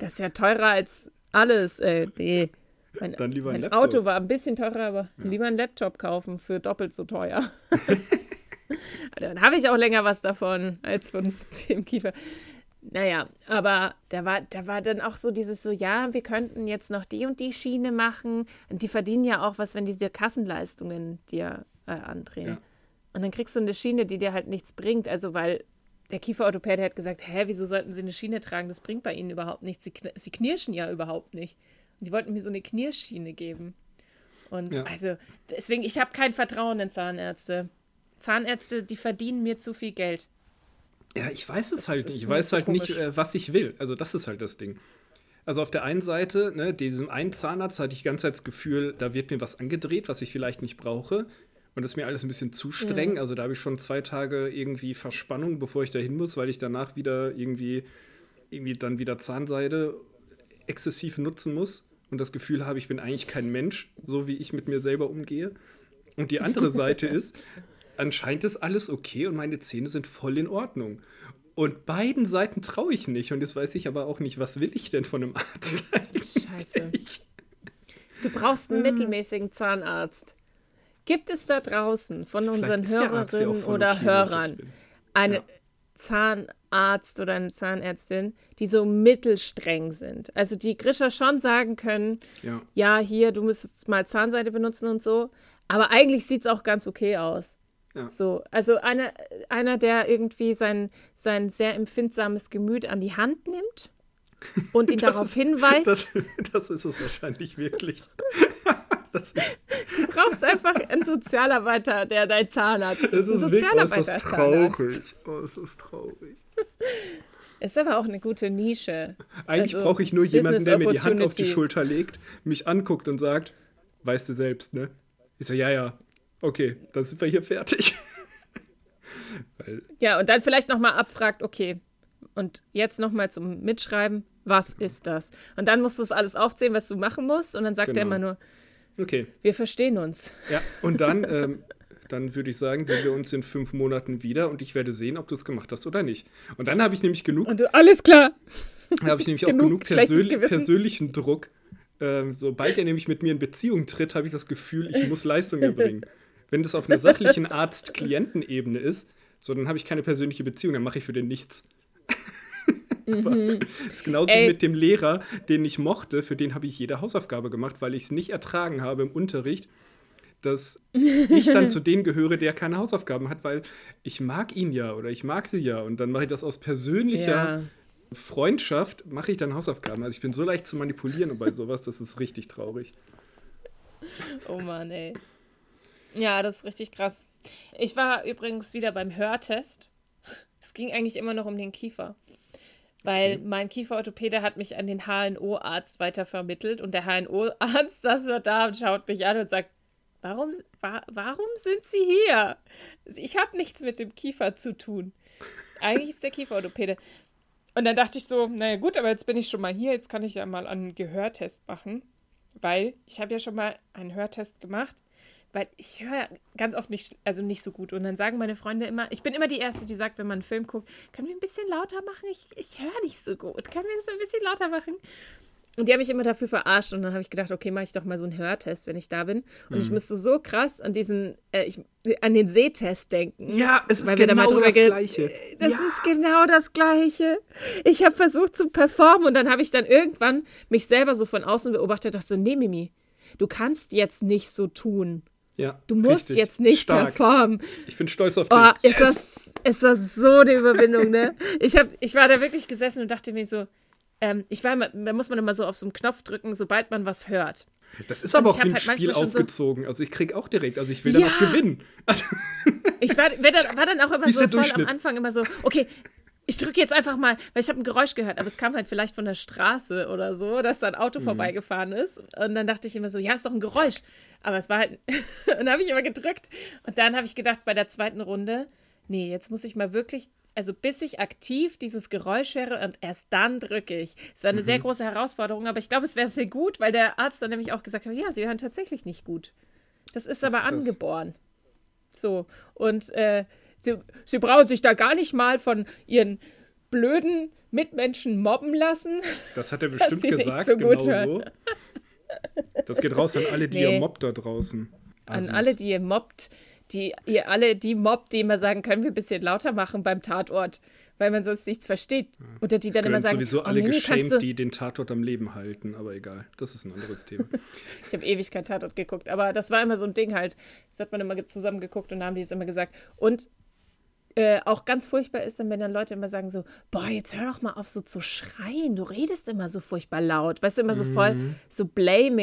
Das ist ja teurer als alles. Äh, nee. Mein, Dann lieber ein mein Laptop. Auto war ein bisschen teurer, aber lieber einen Laptop kaufen für doppelt so teuer. Dann habe ich auch länger was davon als von dem Kiefer. Naja, aber da war, da war dann auch so dieses so, ja, wir könnten jetzt noch die und die Schiene machen. Und die verdienen ja auch was, wenn die dir Kassenleistungen dir äh, andrehen. Ja. Und dann kriegst du eine Schiene, die dir halt nichts bringt. Also, weil der Kieferorthopäde hat gesagt, hä, wieso sollten sie eine Schiene tragen? Das bringt bei ihnen überhaupt nichts. Sie, kn sie knirschen ja überhaupt nicht. Die wollten mir so eine Knirschiene geben. Und Ja. also, deswegen, ich habe kein Vertrauen in Zahnärzte. Zahnärzte, die verdienen mir zu viel Geld. Ja, ich weiß es halt ist nicht. Ich weiß halt nicht, komisch. äh, was ich will. Also das ist halt das Ding. Also auf der einen Seite, ne, diesem einen Zahnarzt hatte ich die ganze Zeit das Gefühl, da wird mir was angedreht, was ich vielleicht nicht brauche. Und das ist mir alles ein bisschen zu streng. Also da habe ich schon zwei Tage irgendwie Verspannung, bevor ich da hin muss, weil ich danach wieder irgendwie, irgendwie dann wieder Zahnseide exzessiv nutzen muss. Und das Gefühl habe, ich bin eigentlich kein Mensch, so wie ich mit mir selber umgehe. Und die andere Seite ist, anscheinend ist alles okay und meine Zähne sind voll in Ordnung. Und beiden Seiten traue ich nicht. Und jetzt weiß ich aber auch nicht, was will ich denn von einem Arzt? Scheiße. Du brauchst einen mittelmäßigen Zahnarzt. Gibt es da draußen von unseren ja Hörerinnen voll oder Hörern eine Ja. Zahnarzt oder eine Zahnärztin, die so mittelstreng sind? Also die Grisha schon sagen können, Ja. ja, hier, du müsstest mal Zahnseide benutzen und so. Aber eigentlich sieht es auch ganz okay aus. Ja. So, also einer, einer, der irgendwie sein, sein sehr empfindsames Gemüt an die Hand nimmt und ihn darauf ist- hinweist. Das, das ist es wahrscheinlich wirklich. Das ist, du brauchst einfach einen Sozialarbeiter, der dein Zahnarzt ist. das Ein ist wirklich oh, ist das Sozialarbeiter-Zahnarzt. traurig. Oh, es ist traurig. Ist aber auch eine gute Nische. Eigentlich Also, brauche ich nur jemanden, der mir die Hand auf die. Schulter legt, mich anguckt und sagt, weißt du selbst, ne? Ich so, ja, ja, okay, dann sind wir hier fertig. Ja, und dann vielleicht nochmal abfragt, okay, und jetzt nochmal zum Mitschreiben, was ist das? Und dann musst du es alles aufzählen, was du machen musst. Und dann sagt er Genau. immer nur, okay, wir verstehen uns. ja, und dann, ähm, dann würde ich sagen, sehen wir uns in fünf Monaten wieder und ich werde sehen, ob du es gemacht hast oder nicht. Und dann habe ich nämlich genug Und du, alles klar. Da habe ich nämlich auch Genug genug schlechtes persönli Gewissen. persönlichen Druck. Ähm, sobald er nämlich mit mir in Beziehung tritt, habe ich das Gefühl, ich muss Leistung erbringen. Wenn das auf einer sachlichen Arzt-Klienten-Ebene ist, so dann habe ich keine persönliche Beziehung, dann mache ich für den nichts. Aber ist genauso Ey. wie mit dem Lehrer, den ich mochte, für den habe ich jede Hausaufgabe gemacht, weil ich es nicht ertragen habe im Unterricht, dass ich dann zu denen gehöre, der keine Hausaufgaben hat, weil ich mag ihn ja oder ich mag sie ja und dann mache ich das aus persönlicher Ja. Freundschaft mache ich dann Hausaufgaben. Also ich bin so leicht zu manipulieren und bei sowas, das ist richtig traurig. Oh Mann, ey. Ja, das ist richtig krass. Ich war übrigens wieder beim Hörtest. Es ging eigentlich immer noch um den Kiefer. Weil mein Kieferorthopäde hat mich an den HNO-Arzt weitervermittelt und der HNO-Arzt saß da, da und schaut mich an und sagt, warum, wa warum sind Sie hier? Ich habe nichts mit dem Kiefer zu tun. Eigentlich ist der Kieferorthopäde. Und dann dachte ich so, naja gut, aber jetzt bin ich schon mal hier, jetzt kann ich ja mal einen Gehörtest machen. Weil ich habe ja schon mal einen Hörtest gemacht, weil ich höre ganz oft nicht, also nicht so gut. Und dann sagen meine Freunde immer, ich bin immer die Erste, die sagt, wenn man einen Film guckt, können wir ein bisschen lauter machen? Ich, ich höre nicht so gut. Können wir das ein bisschen lauter machen? Und die haben mich immer dafür verarscht. Und dann habe ich gedacht, okay, mache ich doch mal so einen Hörtest, wenn ich da bin. Und ich müsste so krass an diesen, äh, ich, an den Sehtest denken. Ja, es ist da genau drüber das Gleiche. Das ja. ist genau das Gleiche. Ich habe versucht zu performen und dann habe ich dann irgendwann mich selber so von außen beobachtet, dachte so, nee, Mimi, du kannst jetzt nicht so tun. Ja, Du musst richtig. jetzt nicht Stark. performen. Ich bin stolz auf Oh, dich. es, war, es war so eine Überwindung, ne? Ich, hab, ich war da wirklich gesessen und dachte mir so, ähm, ich war immer, da muss man immer so auf so einen Knopf drücken, sobald man was hört. Das ist aber ich auch wie ein halt Spiel schon so- aufgezogen. Also ich krieg auch direkt, also ich will dann Ja. auch gewinnen. Also, Ich war, war, dann, war dann auch immer Wie so voll am? Anfang immer so, okay, ich drücke jetzt einfach mal, weil ich habe ein Geräusch gehört, aber es kam halt vielleicht von der Straße oder so, dass da ein Auto vorbeigefahren ist. Und dann dachte ich immer so, ja, ist doch ein Geräusch. Aber es war halt, und dann habe ich immer gedrückt. Und dann habe ich gedacht, bei der zweiten Runde, nee, jetzt muss ich mal wirklich, also bis ich aktiv dieses Geräusch höre und erst dann drücke ich. Es war eine sehr große Herausforderung, aber ich glaube, es wäre sehr gut, weil der Arzt dann nämlich auch gesagt hat, ja, sie hören tatsächlich nicht gut. Das ist aber krass. angeboren. So, und äh, sie, sie brauchen sich da gar nicht mal von ihren blöden Mitmenschen mobben lassen. das hat er bestimmt gesagt, so genau hören. so. Das geht raus an alle, die Nee. ihr mobbt da draußen. An Assis. alle, die ihr mobbt, die ihr alle die mobbt, die immer sagen, können wir ein bisschen lauter machen beim Tatort, weil man sonst nichts versteht. Oder die dann immer Gehören sagen, sowieso oh, alle kannst geschämt, die den Tatort am Leben halten, aber egal, das ist ein anderes Thema. Ich habe ewig kein Tatort geguckt, aber das war immer so ein Ding halt. Das hat man immer zusammen geguckt und da haben die es immer gesagt. Und äh, auch ganz furchtbar ist dann, wenn dann Leute immer sagen so, boah, jetzt hör doch mal auf so zu schreien, du redest immer so furchtbar laut. Weißt du, immer so voll Mhm. so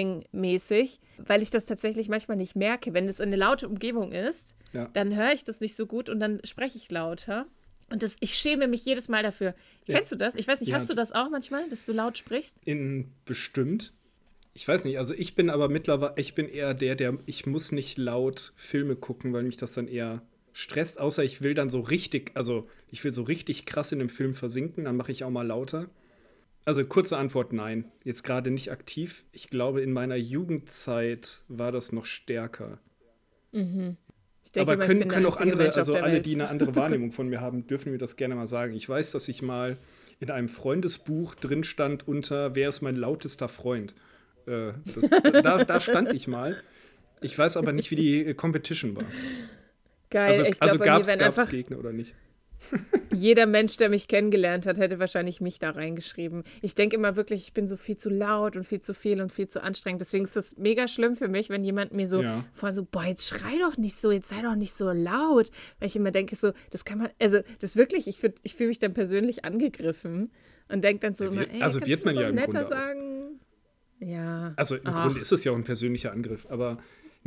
blaming-mäßig, weil ich das tatsächlich manchmal nicht merke. Wenn es eine laute Umgebung ist, Ja. dann höre ich das nicht so gut und dann spreche ich lauter. Und das, ich schäme mich jedes Mal dafür. Ja. Kennst du das? Ich weiß nicht, Ja. hast du das auch manchmal, dass du laut sprichst? In bestimmt. Ich weiß nicht, also ich bin aber mittlerweile, ich bin eher der, der, ich muss nicht laut Filme gucken, weil mich das dann eher stresst, außer ich will dann so richtig, also ich will so richtig krass in dem Film versinken, dann mache ich auch mal lauter. Also kurze Antwort, nein. Jetzt gerade nicht aktiv. Ich glaube, in meiner Jugendzeit war das noch stärker. Ich denke aber können, können auch andere, Mensch also alle, die eine andere Wahrnehmung von mir haben, dürfen mir das gerne mal sagen. Ich weiß, dass ich mal in einem Freundesbuch drin stand unter Wer ist mein lautester Freund? Äh, das, da, da stand ich mal. Ich weiß aber nicht, wie die Competition war. Geil, Also, ich also glaube, bei gab es Gegner oder nicht? Jeder Mensch, der mich kennengelernt hat, hätte wahrscheinlich mich da reingeschrieben. Ich denke immer wirklich, ich bin so viel zu laut und viel zu viel und viel zu anstrengend. Deswegen ist das mega schlimm für mich, wenn jemand mir so Ja. vor so, boah, jetzt schrei doch nicht so, jetzt sei doch nicht so laut. Weil ich immer denke, so, das kann man, also das wirklich, ich, ich fühle mich dann persönlich angegriffen und denke dann so Ja, immer, ey, also wird man ja auch im netter Grunde auch. sagen. Ja. Also im Ach. Grunde ist es ja auch ein persönlicher Angriff, aber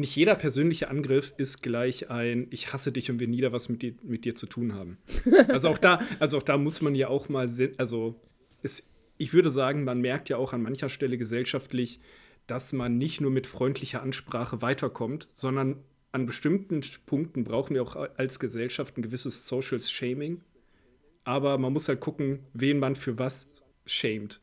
nicht jeder persönliche Angriff ist gleich ein Ich hasse dich und will nie da was mit dir, mit dir zu tun haben. Also auch da, also auch da muss man ja auch mal, se- also es, ich würde sagen, man merkt ja auch an mancher Stelle gesellschaftlich, dass man nicht nur mit freundlicher Ansprache weiterkommt, sondern an bestimmten Punkten brauchen wir auch als Gesellschaft ein gewisses Social Shaming. Aber man muss halt gucken, wen man für was shamed.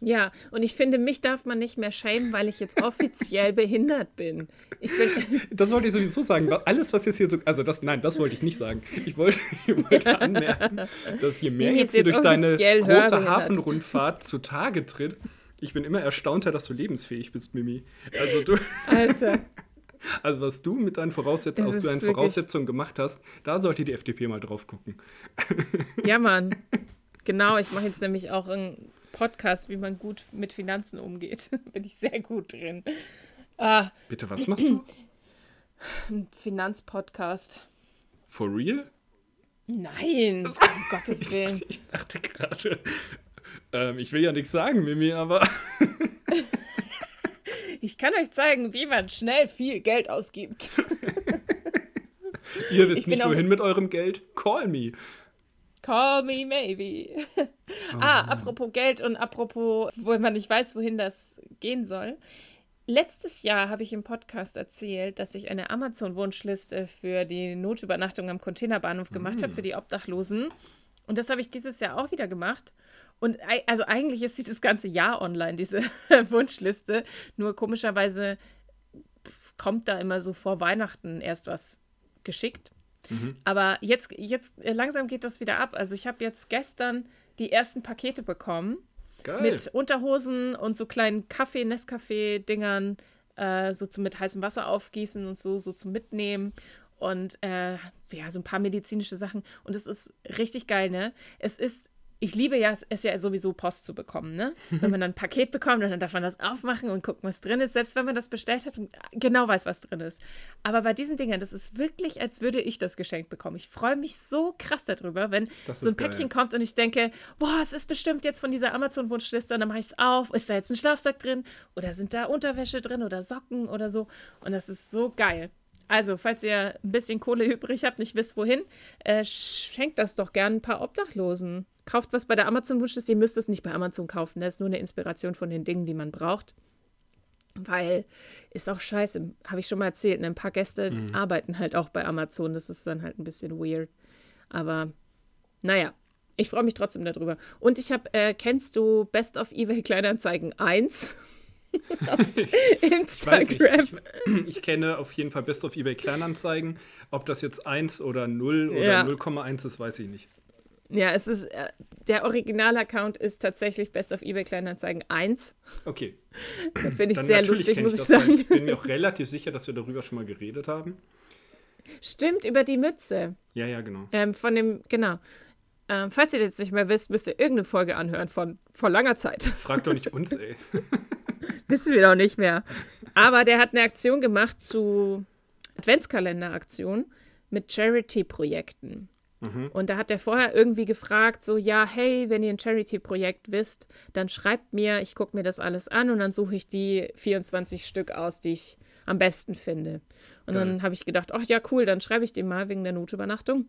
Ja, und ich finde, mich darf man nicht mehr schämen, weil ich jetzt offiziell behindert bin. Ich bin, Das wollte ich sowieso sagen. Alles, was jetzt hier so. Also, das, nein, das wollte ich nicht sagen. Ich wollte, ich wollte anmerken, dass je mehr jetzt ist hier jetzt durch deine große. Hafenrundfahrt zutage tritt. Ich bin immer erstaunter, dass du lebensfähig bist, Mimi. Also, du, Alter. also was du mit deinen Voraussetzungen, aus deinen Voraussetzungen gemacht hast, da sollte die FDP mal drauf gucken. Ja, Mann. Genau, ich mache jetzt nämlich auch einen Podcast, wie man gut mit Finanzen umgeht. Bin ich sehr gut drin. Ah, Bitte, was machst du? ein Finanzpodcast. For real? Nein, um Gottes Willen. Ich dachte gerade. Ähm, ich will ja nichts sagen, Mimi, aber. Ich kann euch zeigen, wie man schnell viel Geld ausgibt. Ihr wisst nicht, wohin mit eurem Geld? Call me. Call me maybe. ah, apropos Geld und apropos, wo man nicht weiß, wohin das gehen soll. Letztes Jahr habe ich im Podcast erzählt, dass ich eine Amazon-Wunschliste für die Notübernachtung am Containerbahnhof gemacht habe, für die Obdachlosen. Und das habe ich dieses Jahr auch wieder gemacht. Und also eigentlich ist sie das ganze Jahr online, diese Wunschliste. Nur komischerweise kommt da immer so vor Weihnachten erst was geschickt. Aber jetzt, jetzt äh, langsam geht das wieder ab. Also ich habe jetzt gestern die ersten Pakete bekommen Geil. mit Unterhosen und so kleinen Kaffee, Nescafé-Dingern, äh, so zum mit heißem Wasser aufgießen und so, so zum Mitnehmen. Und äh, ja, so ein paar medizinische Sachen. Und es ist richtig geil, ne? Es ist, ich liebe ja, es ja sowieso Post zu bekommen, ne? Wenn man dann ein Paket bekommt und dann darf man das aufmachen und gucken, was drin ist, selbst wenn man das bestellt hat und genau weiß, was drin ist. Aber bei diesen Dingern, das ist wirklich, als würde ich das geschenkt bekommen. Ich freue mich so krass darüber, wenn so ein geil. Päckchen kommt und ich denke, boah, es ist bestimmt jetzt von dieser Amazon-Wunschliste und dann mache ich es auf. Ist da jetzt ein Schlafsack drin oder sind da Unterwäsche drin oder Socken oder so? Und das ist so geil. Also, falls ihr ein bisschen Kohle übrig habt, nicht wisst wohin, äh, schenkt das doch gern ein paar Obdachlosen. Kauft was bei der Amazon-Wunschliste. Ihr müsst es nicht bei Amazon kaufen. Das ist nur eine Inspiration von den Dingen, die man braucht. Weil ist auch scheiße, habe ich schon mal erzählt. ne? Ein paar Gäste arbeiten halt auch bei Amazon. Das ist dann halt ein bisschen weird. Aber naja, ich freue mich trotzdem darüber. Und ich habe, äh, kennst du Best of eBay Kleinanzeigen 1? auf Ich. Instagram. Ich, ich kenne auf jeden Fall Best of eBay Kleinanzeigen. Ob das jetzt 1 oder 0 oder Ja. 0,1 ist, weiß ich nicht. Ja, es ist, äh, der Original-Account ist tatsächlich Best of eBay Kleinanzeigen 1. Okay. Finde ich Dann sehr lustig, muss ich das, weil sagen. Ich bin mir auch relativ sicher, dass wir darüber schon mal geredet haben. Stimmt, über die Mütze. Ja, ja, genau. Ähm, von dem, genau. Ähm, falls ihr das jetzt nicht mehr wisst, müsst ihr irgendeine Folge anhören von vor langer Zeit. Frag doch nicht uns, ey. Wissen wir doch nicht mehr. Aber der hat eine Aktion gemacht zu Adventskalender-Aktion mit Charity-Projekten. Und da hat er vorher irgendwie gefragt, so, ja, hey, wenn ihr ein Charity-Projekt wisst, dann schreibt mir, ich gucke mir das alles an und dann suche ich die 24 Stück aus, die ich am besten finde. Und Geil. dann habe ich gedacht, ach ja, cool, dann schreibe ich dem mal wegen der Notübernachtung.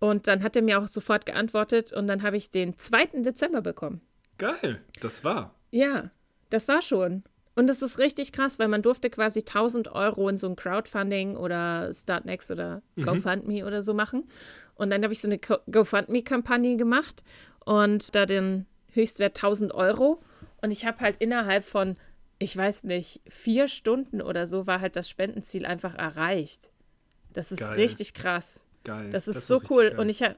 Und dann hat er mir auch sofort geantwortet und dann habe ich den 2. Dezember bekommen. Geil, das war. Ja, das war schon. Und das ist richtig krass, weil man durfte quasi 1000 Euro in so ein Crowdfunding oder Startnext oder GoFundMe oder so machen. Und dann habe ich so eine GoFundMe-Kampagne gemacht und da den Höchstwert 1000 Euro. Und ich habe halt innerhalb von, ich weiß nicht, vier Stunden oder so war halt das Spendenziel einfach erreicht. Das ist Geil. richtig krass. Geil. Das ist auch so cool. geil. Und ich habe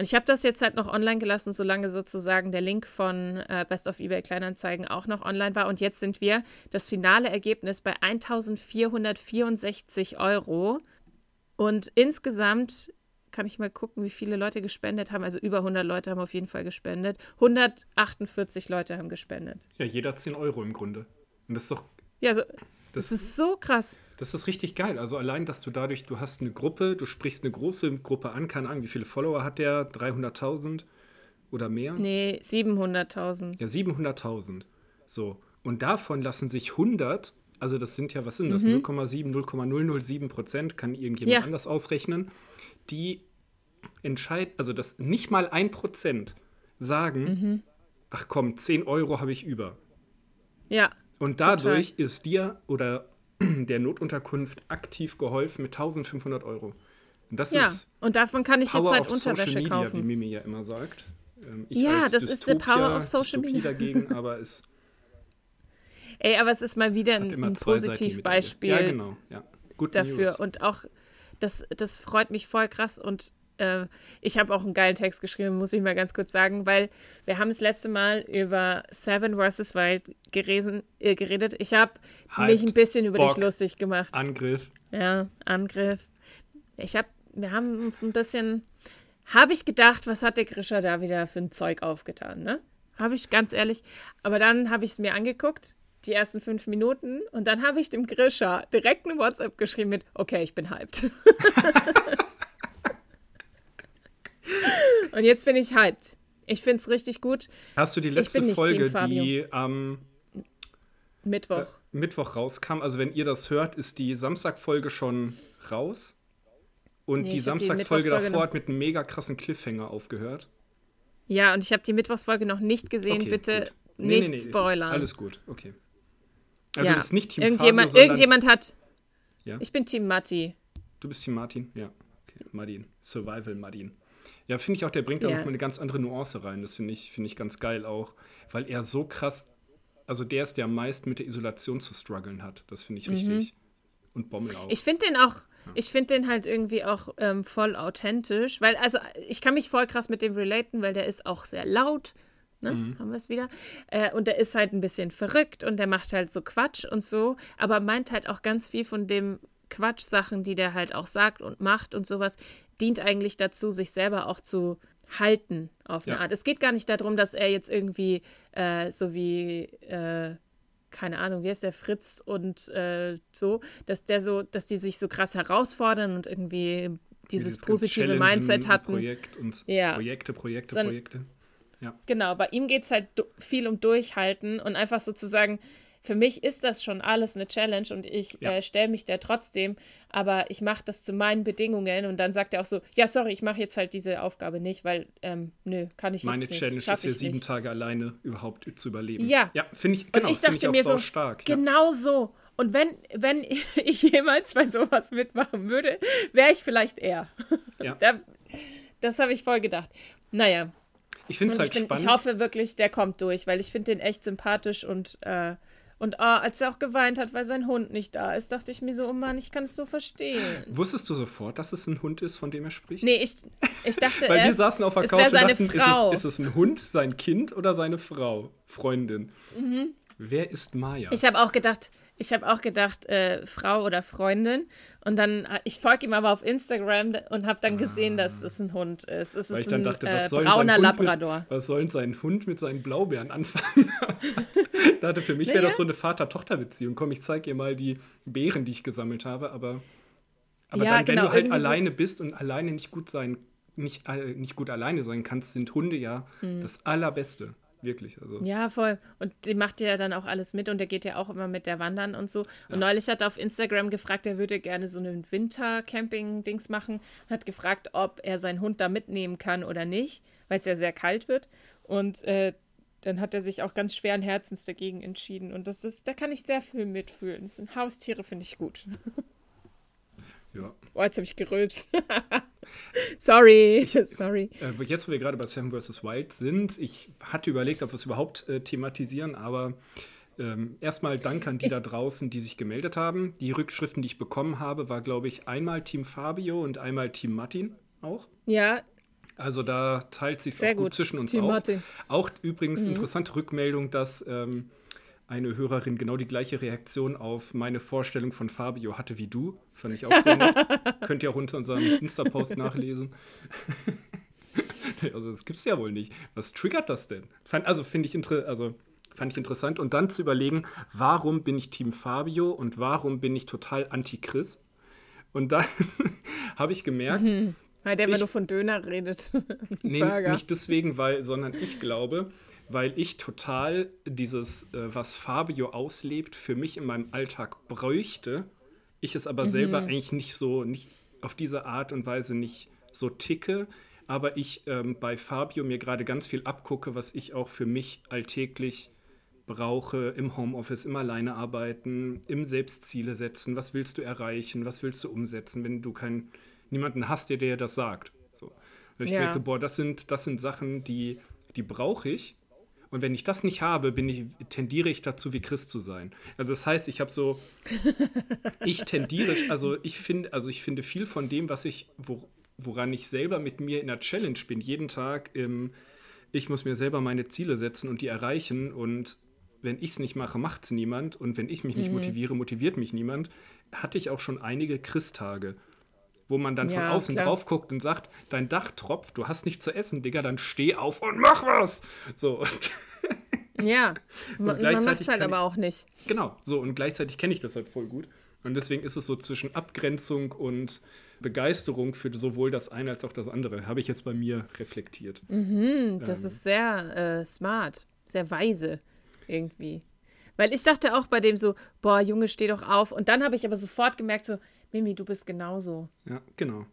und ich habe das jetzt halt noch online gelassen, solange sozusagen der Link von äh, Best of eBay Kleinanzeigen auch noch online war. Und jetzt sind wir das finale Ergebnis bei 1464 Euro. Und insgesamt kann ich mal gucken, wie viele Leute gespendet haben. Also über 100 Leute haben auf jeden Fall gespendet. 148 Leute haben gespendet. Ja, jeder 10 Euro im Grunde. Und das ist doch, Ja, so, das, das ist so krass. Das ist richtig geil. Also allein, dass du dadurch, du hast eine Gruppe, du sprichst eine große Gruppe an, keine Ahnung, wie viele Follower hat der? 300.000 oder mehr? Nee, 700.000. Ja, 700.000. So. Und davon lassen sich 100, also das sind ja, was sind das? Mhm. 0,7, 0,007 Prozent, kann irgendjemand Ja. anders ausrechnen, die entscheiden, also das nicht mal ein Prozent sagen, Mhm. ach komm, 10 Euro habe ich über. Ja, Und dadurch ist dir oder der Notunterkunft aktiv geholfen mit 1500 Euro. Und das ja. ist Und davon kann ich jetzt Power halt of Social Unterwäsche Media, wie kaufen. Mimi ja immer sagt. Ähm, Ja, das ist the Dystopia- power of Social Dystopie Media. dagegen, aber es Ey, aber es ist mal wieder ein, ein. Positivbeispiel Ja, genau. Ja. Good dafür. News. Und auch, das, das freut mich voll krass. Und äh, ich habe auch einen geilen Text geschrieben, muss ich mal ganz kurz sagen, weil wir haben das letzte Mal über Seven vs. Wild geresen, äh, geredet. Ich habe mich ein bisschen über Bock. dich lustig gemacht. Angriff. Ja, Angriff. Ich habe, wir haben uns ein bisschen, habe ich gedacht, was hat der Grischer da wieder für ein Zeug aufgetan, ne? Habe ich ganz ehrlich. Aber dann habe ich es mir angeguckt, die ersten fünf Minuten, und dann habe ich dem Grischer direkt eine WhatsApp geschrieben mit, okay, ich bin hyped. und jetzt bin ich hyped. Ich finde es richtig gut. Hast du die letzte Folge, die am Mittwoch. Mittwoch rauskam? Also, wenn ihr das hört, ist die Samstagfolge schon raus. Und Nee, die die Samstagsfolge Mittwochsfolge davor noch- hat mit einem mega krassen Cliffhanger aufgehört. Ja, und ich habe die Mittwochsfolge noch nicht gesehen. Okay, Bitte gut. Nee, nicht nee, nee, spoilern. Alles gut, okay. Also ja. du bist nicht Team irgendjemand, Fabio, irgendjemand hat. Ja? Ich bin Team Matti. Du bist Team Martin? Ja. Okay. Martin. Survival Martin. Ja, finde ich auch, der bringt da Ja. noch mal eine ganz andere Nuance rein. Das finde ich, finde ich ganz geil auch. Weil er so krass, also der ist, der am meisten mit der Isolation zu strugglen hat. Das finde ich richtig. Und Bommel auch. Mhm. Ich finde den auch, ich finde den halt irgendwie auch ähm, voll authentisch, weil, also ich kann mich voll krass mit dem relaten, weil der ist auch sehr laut, ne? Mhm. Haben wir es wieder. Äh, und der ist halt ein bisschen verrückt und der macht halt so Quatsch und so, aber meint halt auch ganz viel von dem Quatsch-Sachen, die der halt auch sagt und macht und sowas, dient eigentlich dazu, sich selber auch zu halten auf eine Ja. Art. Es geht gar nicht darum, dass er jetzt irgendwie äh, so wie äh, keine Ahnung, wie heißt der Fritz und äh, so, dass der so, dass die sich so krass herausfordern und irgendwie dieses ganz positive Mindset hatten. Projekt und Ja. Projekte, Projekte, Son- Projekte. Genau, bei ihm geht es halt viel um Durchhalten und einfach sozusagen, für mich ist das schon alles eine Challenge und ich Ja. äh, stelle mich der trotzdem, aber ich mache das zu meinen Bedingungen und dann sagt er auch so, ja, sorry, ich mache jetzt halt diese Aufgabe nicht, weil, ähm, nö, kann ich Meine jetzt nicht. Challenge schaff ist ja ich sieben nicht. Tage alleine überhaupt zu überleben. Ja. Ja, finde ich, genau, und ich dachte auch mir so, stark. Ja. genau so. Und wenn, wenn ich jemals bei sowas mitmachen würde, wäre ich vielleicht er. Ja. Da, das habe ich voll gedacht. Naja, Ich finde es halt ich, bin, spannend. ich hoffe wirklich, der kommt durch, weil ich finde den echt sympathisch und, äh, und ah, als er auch geweint hat, weil sein Hund nicht da ist, dachte ich mir so, oh Mann, ich kann es so verstehen. Wusstest du sofort, dass es ein Hund ist, von dem er spricht? Nee, ich, ich dachte Weil wir erst, saßen auf der es Couch und dachten, Frau. Ist, es, ist es ein Hund, sein Kind oder seine Frau, Freundin? Wer ist Maya? Mhm. Ich habe auch gedacht, ich habe auch gedacht, äh, Frau oder Freundin. Und dann, äh, ich folge ihm aber auf Instagram und habe dann gesehen, dass es ein Hund ist. Es Ah. Weil ist ein dachte, äh, brauner Labrador. Mit, was soll denn sein Hund mit seinen Blaubeeren anfangen? dachte, für mich wäre Naja. das so eine Vater-Tochter-Beziehung. Komm, ich zeige ihr mal die Beeren, die ich gesammelt habe. Aber, aber Ja, dann, wenn genau, du halt irgendwie so- alleine bist und alleine nicht gut sein, nicht, äh, nicht gut alleine sein kannst, sind Hunde ja das Allerbeste. Wirklich. Also. Ja, voll. Und die macht ja dann auch alles mit und der geht ja auch immer mit der Wandern und so. Und neulich hat er auf Instagram gefragt, er würde gerne so einen Winter-Camping-Dings machen hat gefragt, ob er seinen Hund da mitnehmen kann oder nicht, weil es ja sehr kalt wird. Und äh, dann hat er sich auch ganz schweren Herzens dagegen entschieden. Und das ist, da kann ich sehr viel mitfühlen. Das sind Haustiere, finde ich gut. Ja. Boah, jetzt habe ich gerülpst. Sorry. Sorry. Äh, jetzt, wo wir gerade bei Seven vs. Wild sind, ich hatte überlegt, ob wir es überhaupt äh, thematisieren, aber ähm, erstmal Dank an die Ich- da draußen, die sich gemeldet haben. Die Rückschriften, die ich bekommen habe, war, glaube ich, einmal Team Fabio und einmal Team Martin auch. Ja, Also da teilt sich Sehr auch gut, gut. zwischen uns Team auf. Martin. Auch übrigens interessante Rückmeldung, dass ähm, eine Hörerin genau die gleiche Reaktion auf meine Vorstellung von Fabio hatte wie du. Fand ich auch sehr nett. Könnt ihr auch unter unserem Insta-Post nachlesen. also das gibt's ja wohl nicht. Was triggert das denn? Fand, also finde ich inter also fand ich interessant und dann zu überlegen, warum bin ich Team Fabio und warum bin ich total anti-Chris? Und dann habe ich gemerkt, Weil der Ich- immer nur von Döner redet. Nee, Burger. nicht deswegen, weil, sondern ich glaube, weil ich total dieses, äh, was Fabio auslebt, für mich in meinem Alltag bräuchte, ich es aber selber eigentlich nicht so, nicht auf diese Art und Weise nicht so ticke, aber ich ähm, bei Fabio mir gerade ganz viel abgucke, was ich auch für mich alltäglich brauche, im Homeoffice, im Alleine arbeiten, im Selbstziele setzen, was willst du erreichen, was willst du umsetzen, wenn du keinen, niemanden hast, der dir das sagt. So. Und ich Ja. merke so, boah, das sind, das sind Sachen, die, die brauche ich. Und wenn ich das nicht habe, bin ich, tendiere ich dazu, wie Christ zu sein. Also das heißt, ich habe so, ich tendiere, also ich finde, also ich finde viel von dem, was ich, wo, woran ich selber mit mir in der Challenge bin, jeden Tag im, ich muss mir selber meine Ziele setzen und die erreichen. Und wenn ich es nicht mache, macht es niemand. Und wenn ich mich nicht motiviere, motiviert mich niemand, hatte ich auch schon einige Christtage, wo man dann von Ja, außen klar. drauf guckt und sagt, dein Dach tropft, du hast nichts zu essen, Digga, dann steh auf und mach was. So, und Ja, man, man gleichzeitig macht es halt aber auch nicht. Genau, so und gleichzeitig kenne ich das halt voll gut. Und deswegen ist es so zwischen Abgrenzung und Begeisterung für sowohl das eine als auch das andere, habe ich jetzt bei mir reflektiert. Hm, Das ist sehr äh, smart, sehr weise irgendwie. Weil ich dachte auch bei dem so, boah, Junge, steh doch auf. Und dann habe ich aber sofort gemerkt, so, Mimi, du bist genauso. Ja, genau.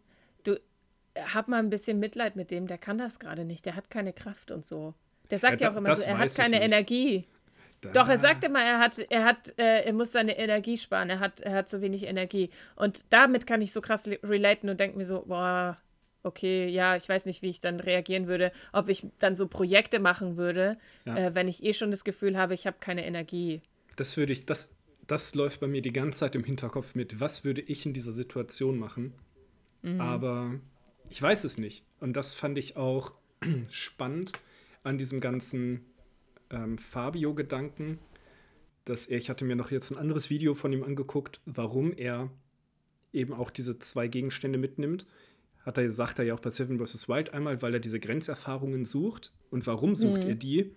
Du äh, hab mal ein bisschen Mitleid mit dem, der kann das gerade nicht, der hat keine Kraft und so. Der sagt Ja, ja, auch immer so, er hat keine. Energie. Da, Doch, er sagt immer, er hat, er hat, äh, er muss seine Energie sparen, er hat, er hat so wenig Energie. Und damit kann ich so krass relaten und denke mir so, boah, okay, ja, ich weiß nicht, wie ich dann reagieren würde, ob ich dann so Projekte machen würde, Ja. äh, wenn ich eh schon das Gefühl habe, ich habe keine Energie. Das würde ich, das, das läuft bei mir die ganze Zeit im Hinterkopf mit, was würde ich in dieser Situation machen? Aber ich weiß es nicht. Und das fand ich auch spannend an diesem ganzen ähm, Fabio-Gedanken, dass er, ich hatte mir noch jetzt ein anderes Video von ihm angeguckt, warum er eben auch diese zwei Gegenstände mitnimmt. Hat er, sagt er ja auch bei Seven vs. Wild einmal, weil er diese Grenzerfahrungen sucht. Und warum sucht er die?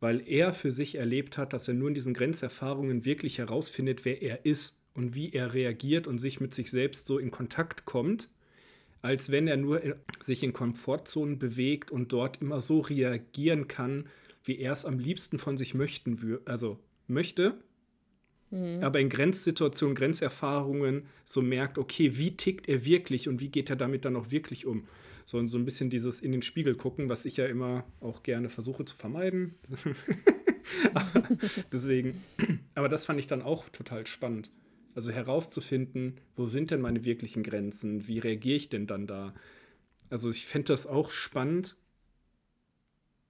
Weil er für sich erlebt hat, dass er nur in diesen Grenzerfahrungen wirklich herausfindet, wer er ist und wie er reagiert und sich mit sich selbst so in Kontakt kommt, als wenn er nur in, sich in Komfortzonen bewegt und dort immer so reagieren kann, wie er es am liebsten von sich möchten also möchte, aber in Grenzsituationen, Grenzerfahrungen so merkt, okay, wie tickt er wirklich und wie geht er damit dann auch wirklich um? So, und so ein bisschen dieses in den Spiegel gucken, was ich ja immer auch gerne versuche zu vermeiden. aber, deswegen, aber das fand ich dann auch total spannend. Also herauszufinden, wo sind denn meine wirklichen Grenzen? Wie reagiere ich denn dann da? Also ich fände das auch spannend,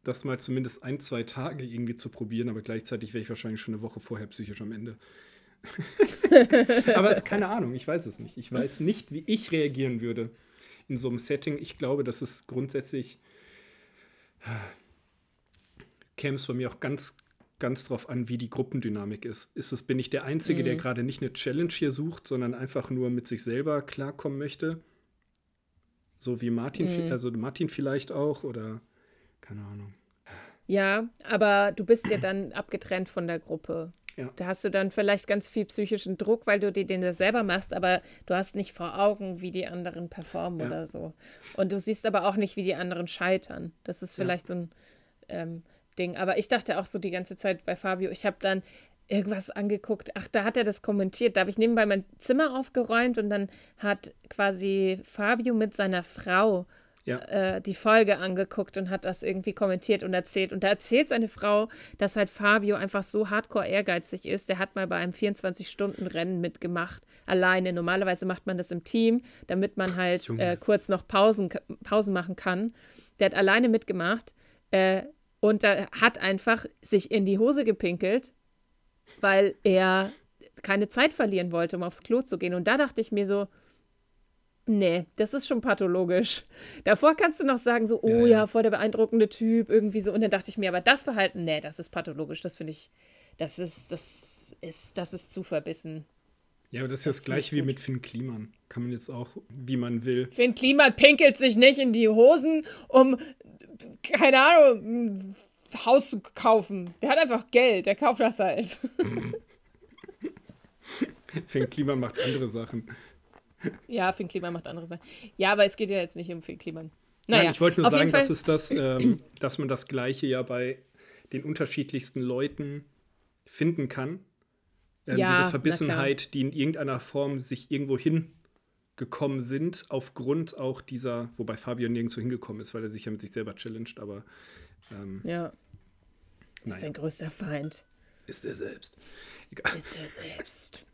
das mal zumindest ein, zwei Tage irgendwie zu probieren, aber gleichzeitig wäre ich wahrscheinlich schon eine Woche vorher psychisch am Ende. aber es, keine Ahnung, ich weiß es nicht. Ich weiß nicht, wie ich reagieren würde in so einem Setting. Ich glaube, dass es grundsätzlich käme es bei mir auch ganz, ganz drauf an, wie die Gruppendynamik ist. Ist es, bin ich der Einzige, der gerade nicht eine Challenge hier sucht, sondern einfach nur mit sich selber klarkommen möchte? So wie Martin, vi- also Martin vielleicht auch oder keine Ahnung. Ja, aber du bist ja dann abgetrennt von der Gruppe. Ja. Da hast du dann vielleicht ganz viel psychischen Druck, weil du dir den ja selber machst, aber du hast nicht vor Augen, wie die anderen performen Ja. oder so. Und du siehst aber auch nicht, wie die anderen scheitern. Das ist vielleicht so ein ähm, Ding. Aber ich dachte auch so die ganze Zeit bei Fabio, ich habe dann irgendwas angeguckt. Ach, da hat er das kommentiert. Da habe ich nebenbei mein Zimmer aufgeräumt und dann hat quasi Fabio mit seiner Frau Ja. äh, die Folge angeguckt und hat das irgendwie kommentiert und erzählt. Und da erzählt seine Frau, dass halt Fabio einfach so hardcore ehrgeizig ist. Der hat mal bei einem 24-Stunden-Rennen mitgemacht, alleine. Normalerweise macht man das im Team, damit man halt äh, kurz noch Pausen, Pausen machen kann. Der hat alleine mitgemacht äh, und da hat einfach sich in die Hose gepinkelt, weil er keine Zeit verlieren wollte, um aufs Klo zu gehen. Und da dachte ich mir so, Nee, das ist schon pathologisch. Davor kannst du noch sagen, so, oh ja, Ja, voll der beeindruckende Typ, irgendwie so. Und dann dachte ich mir, aber das Verhalten, nee, das ist pathologisch. Das finde ich, das ist, das ist, das ist zu verbissen. Ja, aber das ist ja das, ist gleiche wie mit Finn Kliman. Kann man jetzt auch, wie man will. Finn Kliman pinkelt sich nicht in die Hosen, um, keine Ahnung, ein Haus zu kaufen. Der hat einfach Geld, der kauft das halt. Finn Kliman macht andere Sachen. Ja, Finn Kliman macht andere Sachen. Ja, aber es geht ja jetzt nicht um Finn Kliman. Nein, Naja, ich wollte nur sagen, dass es das, ähm, dass man das Gleiche ja bei den unterschiedlichsten Leuten finden kann. Ähm, Ja, diese. Verbissenheit, die in irgendeiner Form sich irgendwo hingekommen sind, aufgrund auch dieser, wobei Fabian nirgendwo hingekommen ist, weil er sich ja mit sich selber challenged, aber ähm, Ja, ist naja, sein größter Feind. ist er selbst. Egal. Ist er selbst.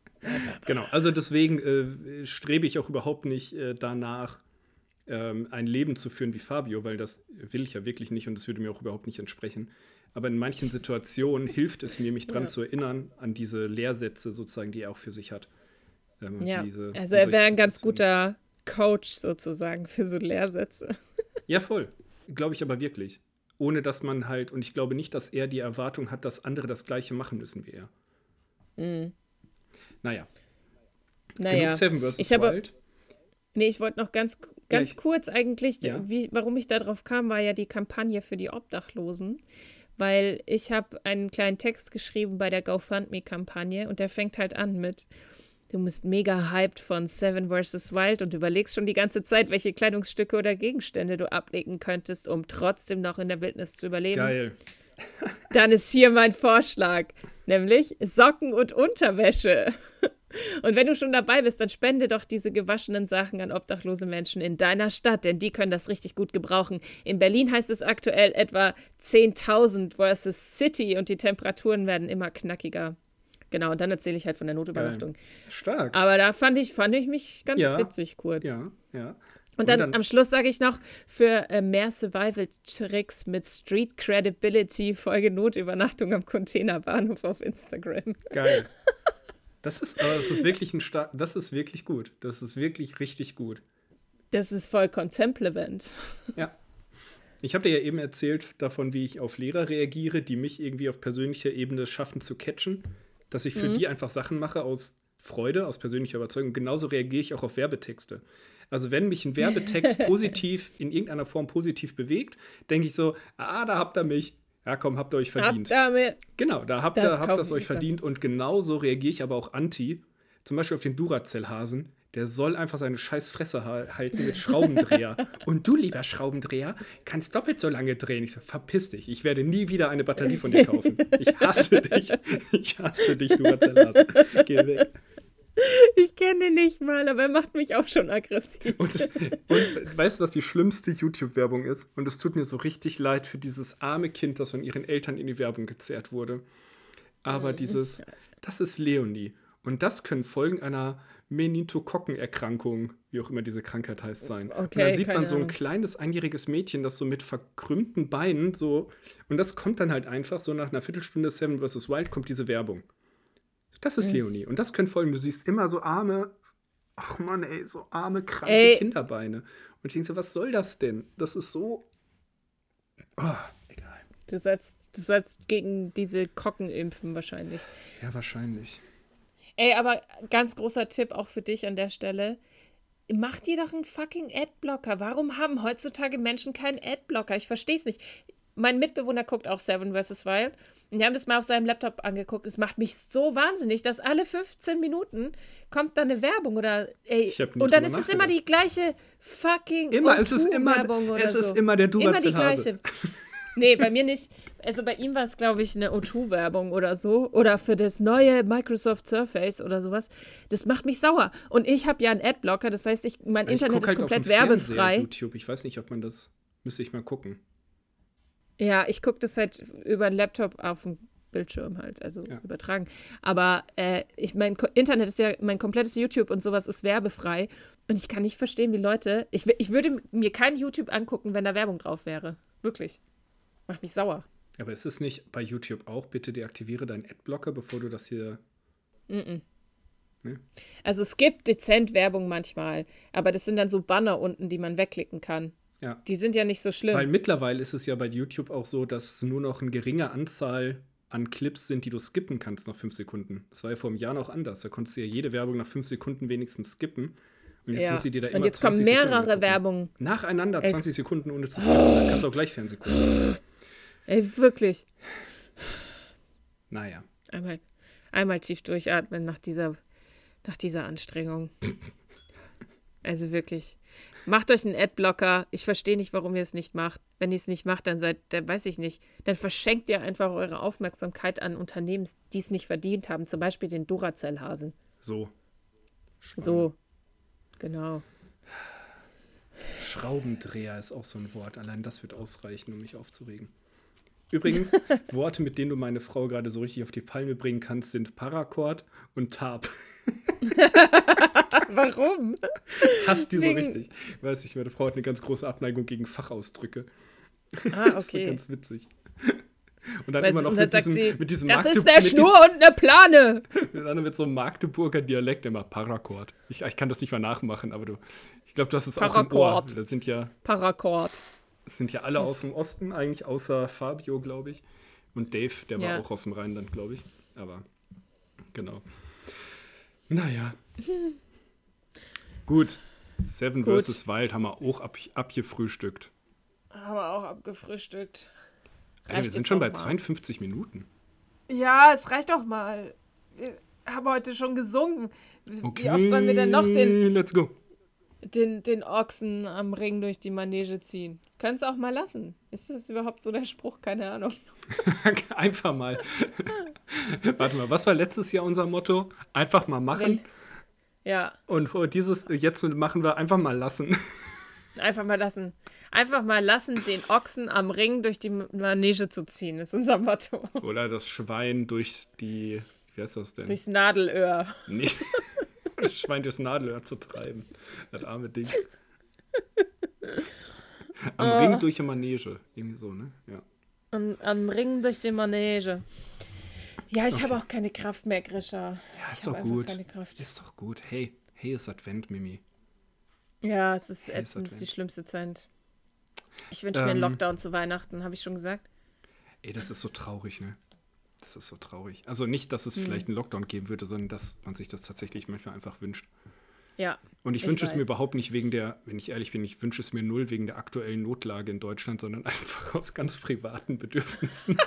Genau, also deswegen äh, strebe ich auch überhaupt nicht äh, danach, ähm, ein Leben zu führen wie Fabio, weil das will ich ja wirklich nicht und das würde mir auch überhaupt nicht entsprechen. Aber in manchen Situationen hilft es mir, mich dran Ja. zu erinnern, an diese Lehrsätze sozusagen, die er auch für sich hat. Ähm, Ja, diese- also er wäre ein ganz guter Coach sozusagen für so Lehrsätze. Ja, voll. Glaube ich aber wirklich. Ohne dass man halt, und ich glaube nicht, dass er die Erwartung hat, dass andere das Gleiche machen müssen wie er. Mhm. Naja, genug Seven vs. ich habe- Wild. nee, ich wollte noch ganz, ganz ich- kurz eigentlich, Ja. wie, warum ich da drauf kam, war ja die Kampagne für die Obdachlosen. Weil ich habe einen kleinen Text geschrieben bei der GoFundMe-Kampagne und der fängt halt an mit Du bist mega hyped von Seven vs. Wild und überlegst schon die ganze Zeit, welche Kleidungsstücke oder Gegenstände du ablegen könntest, um trotzdem noch in der Wildnis zu überleben. Geil. Dann ist hier mein Vorschlag, nämlich Socken und Unterwäsche. Und wenn du schon dabei bist, dann spende doch diese gewaschenen Sachen an obdachlose Menschen in deiner Stadt, denn die können das richtig gut gebrauchen. In Berlin heißt es aktuell etwa 10.000 versus City und die Temperaturen werden immer knackiger. Genau, und dann erzähle ich halt von der Notübernachtung. Stark. Aber da fand ich, fand ich mich ganz Ja. witzig kurz. ja, ja. Und dann, am Schluss sage ich noch, für äh, mehr Survival-Tricks mit Street Credibility folge Notübernachtung am Containerbahnhof auf Instagram. Geil. Das ist, aber es ist wirklich ein stark, das ist wirklich gut. Das ist wirklich richtig gut. Das ist voll contemplevant. Ja. Ich habe dir ja eben erzählt davon, wie ich auf Lehrer reagiere, die mich irgendwie auf persönlicher Ebene schaffen zu catchen, dass ich für die einfach Sachen mache aus Freude, aus persönlicher Überzeugung. Genauso reagiere ich auch auf Werbetexte. Also wenn mich ein Werbetext positiv, in irgendeiner Form positiv bewegt, denke ich so, ah, da habt ihr mich. Ja, komm, habt ihr euch verdient. Hab damit. Genau, da habt ihr habt das euch verdient und genauso reagiere ich aber auch anti. Zum Beispiel auf den Duracell-Hasen. Der soll einfach seine scheiß Fresse ha halten mit Schraubendreher. und du, lieber Schraubendreher, kannst doppelt so lange drehen. Ich so, verpiss dich. Ich werde nie wieder eine Batterie von dir kaufen. Ich hasse dich. Ich hasse dich, Duracell-Hase. Geh weg. Ich kenne den nicht mal, aber er macht mich auch schon aggressiv. Und, das, und weißt du, was die schlimmste YouTube-Werbung ist? Und es tut mir so richtig leid für dieses arme Kind, das von ihren Eltern in die Werbung gezerrt wurde. Aber Mhm. dieses, das ist Leonie. Und das können Folgen einer Meningokokkenerkrankung, wie auch immer diese Krankheit heißt, sein. und Okay, dann sieht man so ein kleines einjähriges Mädchen, das so mit verkrümmten Beinen so. Und das kommt dann halt einfach so nach einer Viertelstunde Seven vs. Wild kommt diese Werbung. Das Mhm. ist Leonie. Und das können Folgen. Du siehst immer so arme, ach Mann, ey, so arme, kranke Ey. Kinderbeine. Und ich denke so, was soll das denn? Das ist so. Oh, egal. Du sollst, du sollst gegen diese Kocken impfen wahrscheinlich. Ja, wahrscheinlich. Ey, aber ganz großer Tipp auch für dich an der Stelle. Mach dir doch einen fucking Adblocker. Warum haben heutzutage Menschen keinen Adblocker? Ich verstehe es nicht. Mein Mitbewohner guckt auch Seven vs. Wild. Und wir haben das mal auf seinem Laptop angeguckt. Es macht mich so wahnsinnig, dass alle 15 Minuten kommt da eine Werbung oder ey, und dann ist es immer die gleiche fucking Immer, es ist immer, O2-Werbung oder es ist so. immer der Immer die gleiche. Nee, bei mir nicht. Also bei ihm war es, glaube ich, eine O2-Werbung oder so. Oder für das neue Microsoft Surface oder sowas. Das macht mich sauer. Und ich habe ja einen Adblocker, das heißt, ich, mein Ich Internet ist halt komplett werbefrei. YouTube. Ich weiß nicht, ob man das. Müsste ich mal gucken. Ja, ich gucke das halt über einen Laptop auf dem Bildschirm halt, also Ja. übertragen. Aber äh, ich, mein Internet ist ja, mein komplettes YouTube und sowas ist werbefrei. Und ich kann nicht verstehen, wie Leute. Ich, ich würde mir kein YouTube angucken, wenn da Werbung drauf wäre. Wirklich. Macht mich sauer. Aber ist es nicht bei YouTube auch? Bitte deaktiviere deinen Adblocker, bevor du das hier. Also es gibt dezent Werbung manchmal, aber das sind dann so Banner unten, die man wegklicken kann. Ja. Die sind ja nicht so schlimm. Weil mittlerweile ist es ja bei YouTube auch so, dass nur noch eine geringe Anzahl an Clips sind, die du skippen kannst nach fünf Sekunden. Das war ja vor einem Jahr noch anders. Da konntest du ja jede Werbung nach fünf Sekunden wenigstens skippen. Und jetzt ja. muss sie dir da immer Und jetzt kommen 20 Sekunden mehrere. Werbungen. Nacheinander Es- 20 Sekunden ohne zu skippen. Dann kannst du auch gleich Fernsehen gucken. Ey, wirklich. Naja. Einmal, einmal tief durchatmen nach dieser, nach dieser Anstrengung. Also wirklich. Macht euch einen Adblocker. Ich verstehe nicht, warum ihr es nicht macht. Wenn ihr es nicht macht, dann seid, dann weiß ich nicht. Dann verschenkt ihr einfach eure Aufmerksamkeit an Unternehmen, die es nicht verdient haben. Zum Beispiel den Duracell-Hasen. So. So. Genau. Schraubendreher ist auch so ein Wort. Allein das wird ausreichen, um mich aufzuregen. Übrigens, Worte, mit denen du meine Frau gerade so richtig auf die Palme bringen kannst, sind Paracord und Tab. Warum? Hasst die so richtig. Ich weiß nicht, meine Frau hat eine ganz große Abneigung gegen Fachausdrücke. Ah, Das ist okay. ganz witzig. Und dann Weißt- immer noch dann mit diesem, sie, mit diesem das ist Magdeb- der mit Schnur und eine Plane. Dann mit so einem Magdeburger Dialekt immer Paracord. Ich, ich kann das nicht mal nachmachen, aber du, ich glaube, du hast es auch im Ohr. Paracord. Das sind ja, Paracord. Sind ja alle aus dem Osten eigentlich, außer Fabio, glaube ich. Und Dave, der war Ja. auch aus dem Rheinland, glaube ich. Aber genau. Naja. Gut. Seven Gut. vs. Wild haben wir auch ab, abgefrühstückt. Haben wir auch abgefrühstückt. Ey, wir sind schon bei mal. 52 Minuten. Ja, es reicht doch mal. Wir haben heute schon gesungen. Wie Okay, oft sollen wir denn noch den, Let's go. Den, den Ochsen am Ring durch die Manege ziehen. Können es auch mal lassen. Ist das überhaupt so der Spruch? Keine Ahnung. Einfach mal. Warte mal, was war letztes Jahr unser Motto? Einfach mal machen. Ja, Und dieses jetzt machen wir einfach mal lassen. einfach mal lassen. Einfach mal lassen, den Ochsen am Ring durch die Manege zu ziehen, ist unser Motto. Oder das Schwein durch die. Wie heißt das denn? Durchs Nadelöhr. Nee. Das Schwein durchs Nadelöhr zu treiben. Das arme Ding. Am Ah. Ring durch die Manege. Irgendwie so, ne? Ja. Am, am Ring durch die Manege. Ja, ich habe auch keine Kraft mehr, Grisha. Ja, Ich ist hab doch gut. Ist doch gut. Hey, hey, ist Advent, Mimi. Ja, es ist Hey, ätzend, es ist die schlimmste Zeit. Ich wünsche mir einen Ähm. Lockdown zu Weihnachten, habe ich schon gesagt. Ey, das ist so traurig, ne? Das ist so traurig. Also nicht, dass es vielleicht einen Lockdown geben würde, sondern dass man sich das tatsächlich manchmal einfach wünscht. Ja. Und ich, Ich wünsche es mir weiß. überhaupt nicht wegen der, wenn ich ehrlich bin, ich wünsche es mir null wegen der aktuellen Notlage in Deutschland, sondern einfach aus ganz privaten Bedürfnissen.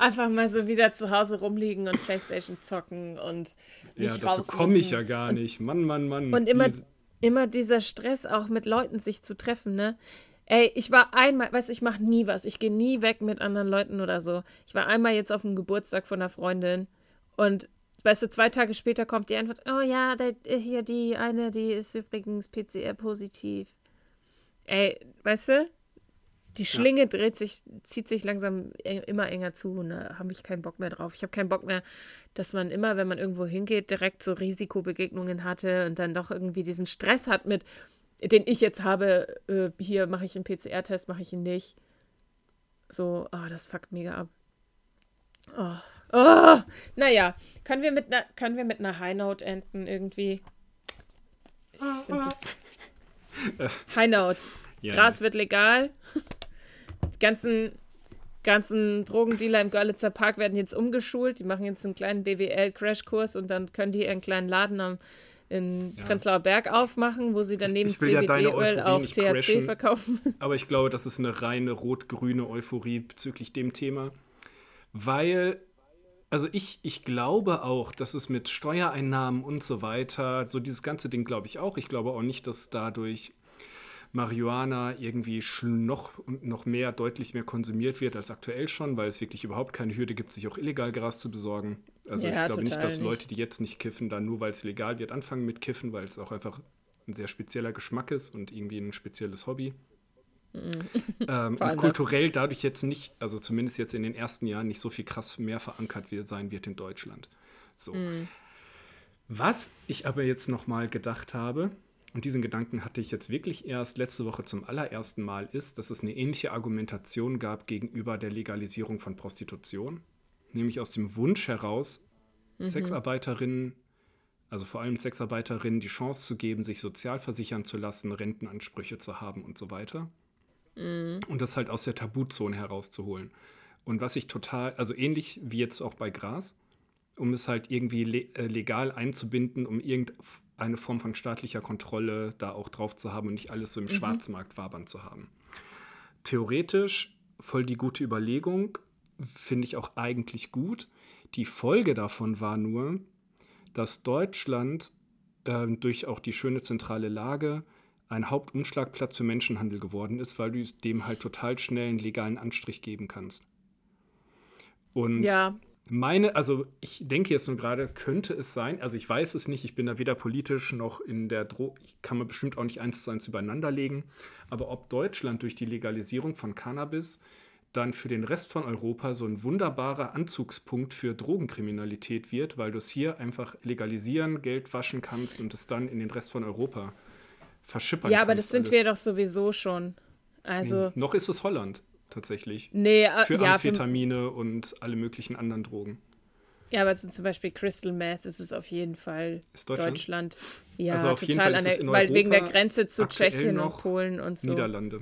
Einfach mal so wieder zu Hause rumliegen und Playstation zocken und nicht ja, dazu komme ich ja gar nicht. Mann, Mann, Mann. Und immer, Diese- immer dieser Stress auch mit Leuten sich zu treffen, ne? Ey, ich war einmal, weißt du, ich mache nie was. Ich gehe nie weg mit anderen Leuten oder so. Ich war einmal jetzt auf dem Geburtstag von einer Freundin und weißt du, zwei Tage später kommt die Antwort, oh ja, da, hier die eine, die ist übrigens PCR-positiv. Ey, weißt du, die Schlinge dreht sich, zieht sich langsam eng, immer enger zu und da habe ich keinen Bock mehr drauf. Ich habe keinen Bock mehr, dass man immer, wenn man irgendwo hingeht, direkt so Risikobegegnungen hatte und dann doch irgendwie diesen Stress hat mit, den ich jetzt habe, äh, hier mache ich einen PCR-Test, mache ich ihn nicht. So, ah, das fuckt mega ab. Oh. Oh. Naja, können wir mit einer, können wir mit einer High Note enden irgendwie? Ich finde das. High Note. Ja, Gras wird legal. Die ganzen, ganzen Drogendealer im Görlitzer Park werden jetzt umgeschult. Die machen jetzt einen kleinen BWL-Crashkurs und dann können die ihren kleinen Laden am in Ja. Prenzlauer Berg aufmachen, wo sie dann neben ja CBD-Öl Euphorie auch THC crashen. verkaufen. Aber ich glaube, das ist eine reine rot-grüne Euphorie bezüglich dem Thema. Weil, also ich, ich glaube auch, dass es mit Steuereinnahmen und so weiter, so dieses ganze Ding glaube ich auch. Ich glaube auch nicht, dass dadurch Marihuana irgendwie noch und noch mehr, deutlich mehr konsumiert wird als aktuell schon, weil es wirklich überhaupt keine Hürde gibt, sich auch illegal Gras zu besorgen. Also Ja, ich glaube nicht, dass Leute, die jetzt nicht kiffen, dann nur weil es legal wird, anfangen mit Kiffen, weil es auch einfach ein sehr spezieller Geschmack ist und irgendwie ein spezielles Hobby. Ähm, Vor allem und kulturell dadurch jetzt nicht, also zumindest jetzt in den ersten Jahren, nicht so viel krass mehr verankert wird, sein wird in Deutschland. So. Was ich aber jetzt nochmal gedacht habe, und diesen Gedanken hatte ich jetzt wirklich erst letzte Woche zum allerersten Mal, ist, dass es eine ähnliche Argumentation gab gegenüber der Legalisierung von Prostitution. Nämlich aus dem Wunsch heraus, Sexarbeiterinnen, also vor allem Sexarbeiterinnen, die Chance zu geben, sich sozial versichern zu lassen, Rentenansprüche zu haben und so weiter. Und das halt aus der Tabuzone herauszuholen. Und was ich total, also ähnlich wie jetzt auch bei Gras, um es halt irgendwie le äh, legal einzubinden, um irgendeine Form von staatlicher Kontrolle da auch drauf zu haben und nicht alles so im Schwarzmarkt wabern zu haben. Theoretisch voll die gute Überlegung, finde ich auch eigentlich gut. Die Folge davon war nur, dass Deutschland ähm, durch auch die schöne zentrale Lage ein Hauptumschlagplatz für Menschenhandel geworden ist, weil du dem halt total schnell einen legalen Anstrich geben kannst. Und Ja, meine, also ich denke jetzt nur gerade, könnte es sein, also ich weiß es nicht, ich bin da weder politisch noch in der Dro, ich kann man bestimmt auch nicht eins zu eins übereinander legen, aber ob Deutschland durch die Legalisierung von Cannabis dann für den Rest von Europa so ein wunderbarer Anzugspunkt für Drogenkriminalität wird, weil du es hier einfach legalisieren, Geld waschen kannst und es dann in den Rest von Europa verschippern ja, aber kannst das sind alles. wir doch sowieso schon. Also, Noch ist es Holland tatsächlich. nee, äh, Für ja, für, Amphetamine und alle möglichen anderen Drogen. ja, aber zum Beispiel Crystal Meth ist es auf jeden Fall Ist Deutschland? Deutschland. Ja, Also auf jeden total Fall ist an es der, in weil wegen der Grenze zu Tschechien und noch Polen und so. Niederlande.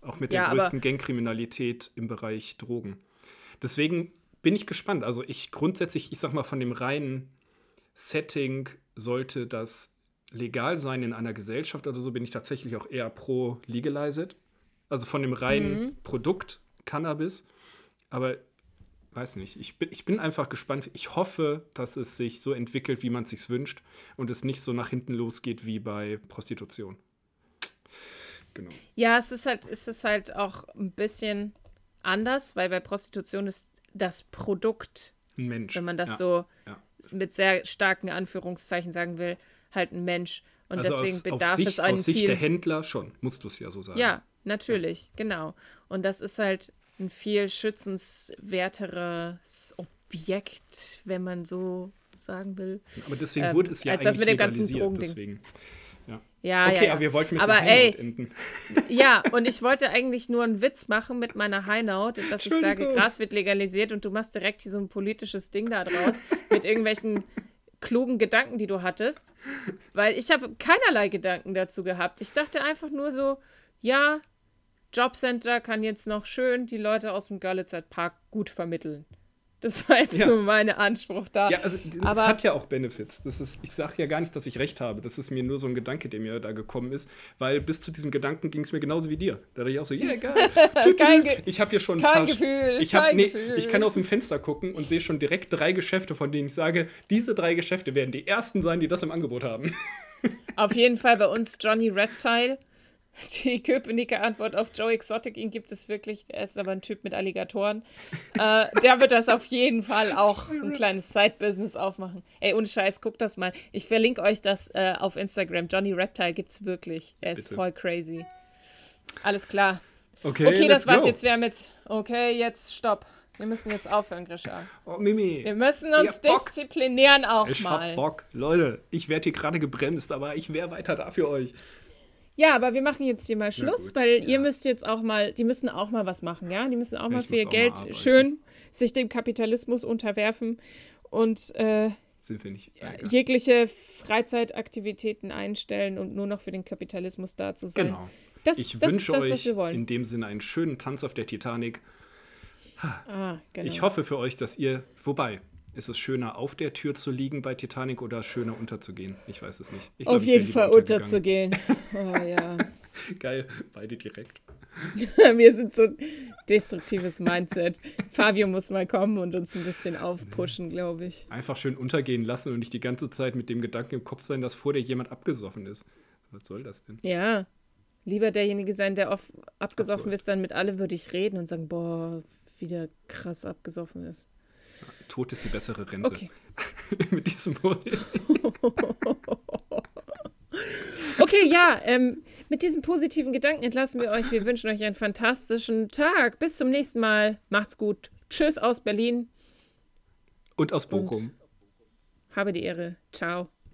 Auch mit Ja, der größten Gangkriminalität im Bereich Drogen. Deswegen bin ich gespannt. Also ich grundsätzlich, ich sag mal, von dem reinen Setting sollte das legal sein in einer Gesellschaft oder so, bin ich tatsächlich auch eher pro legalized. Also von dem reinen Mhm. Produkt Cannabis. Aber weiß nicht, ich bin, ich bin einfach gespannt. Ich hoffe, dass es sich so entwickelt, wie man es sich wünscht und es nicht so nach hinten losgeht wie bei Prostitution. Genau. Ja, es ist halt, es ist halt auch ein bisschen anders, weil bei Prostitution ist das Produkt, Ein Mensch. wenn man das ja. so ja. mit sehr starken Anführungszeichen sagen will, halt ein Mensch. Und Also deswegen aus, bedarf auf Sicht, es einen aus Sicht viel der Händler schon, musst du es ja so sagen. Ja, natürlich, genau. Und das ist halt ein viel schützenswerteres Objekt, wenn man so sagen will. Aber deswegen Ähm, wurde es ja als eigentlich das mit dem ganzen Drogending. deswegen. Ja, Okay, ja, ja. aber wir wollten mit Aber ey, enden. Ja, und ich wollte eigentlich nur einen Witz machen mit meiner Highnote, dass ich sage. Gras wird legalisiert und du machst direkt hier so ein politisches Ding da draus mit irgendwelchen klugen Gedanken, die du hattest. Weil ich habe keinerlei Gedanken dazu gehabt. Ich dachte einfach nur so, ja, Jobcenter kann jetzt noch schön die Leute aus dem Görlitzer Park gut vermitteln. Das war jetzt Ja. so mein Anspruch da. Ja, also das aber- hat ja auch Benefits. Das ist, ich sage ja gar nicht, dass ich recht habe. Das ist mir nur so ein Gedanke, der mir da gekommen ist. Weil bis zu diesem Gedanken ging es mir genauso wie dir. Da dachte ich auch so, yeah, geil. Kein ich habe hier schon ein kein paar... Gefühl, ich, hab, kein nee, Gefühl. ich kann aus dem Fenster gucken und sehe schon direkt drei Geschäfte, von denen ich sage, diese drei Geschäfte werden die ersten sein, die das im Angebot haben. Auf jeden Fall bei uns Johnny Reptile. Die Köpenicker Antwort auf Joe Exotic, ihn gibt es wirklich. Er ist aber ein Typ mit Alligatoren. äh, der wird das auf jeden Fall auch ein kleines Side-Business aufmachen. Ey, ohne Scheiß, guckt das mal. Ich verlinke euch das äh, auf Instagram. Johnny Reptile gibt's wirklich. Er ist Bitte. voll crazy. Alles klar. Okay, Okay, das war's go. jetzt. Wir haben jetzt. Okay, jetzt stopp. Wir müssen jetzt aufhören, Grisha. Oh, Mimi. Wir müssen uns disziplinieren auch Ich mal. hab Bock. Leute, ich werde hier gerade gebremst, aber ich wäre weiter da für euch. Ja, aber wir machen jetzt hier mal Schluss, gut, weil ja. ihr müsst jetzt auch mal, die müssen auch mal was machen, ja? Die müssen auch mal ich für ihr Geld schön sich dem Kapitalismus unterwerfen und äh, Sind wir nicht. Jegliche Freizeitaktivitäten einstellen und nur noch für den Kapitalismus da zu sein. Genau. Das, Ich das ist wünsche das, euch was wir wollen. in dem Sinne einen schönen Tanz auf der Titanic. Ah, genau. Ich hoffe für euch, dass ihr. Wobei, ist es schöner, auf der Tür zu liegen bei Titanic oder schöner unterzugehen? Ich weiß es nicht. Ich glaub, Auf jeden Fall unterzugehen. Oh ja. Geil, beide direkt. wir sind so ein destruktives Mindset. Fabio muss mal kommen und uns ein bisschen aufpushen, glaube ich. Einfach schön untergehen lassen und nicht die ganze Zeit mit dem Gedanken im Kopf sein, dass vor dir jemand abgesoffen ist. Was soll das denn? Ja. Lieber derjenige sein, der oft abgesoffen Absurd. ist, dann mit alle würde ich reden und sagen, boah, wie der krass abgesoffen ist. Tod ist die bessere Rente. Okay. mit diesem Modell. Okay, ja, ähm, mit diesem positiven Gedanken entlassen wir euch. Wir wünschen euch einen fantastischen Tag. Bis zum nächsten Mal. Macht's gut. Tschüss aus Berlin. Und aus Bochum. Habe die Ehre. Ciao.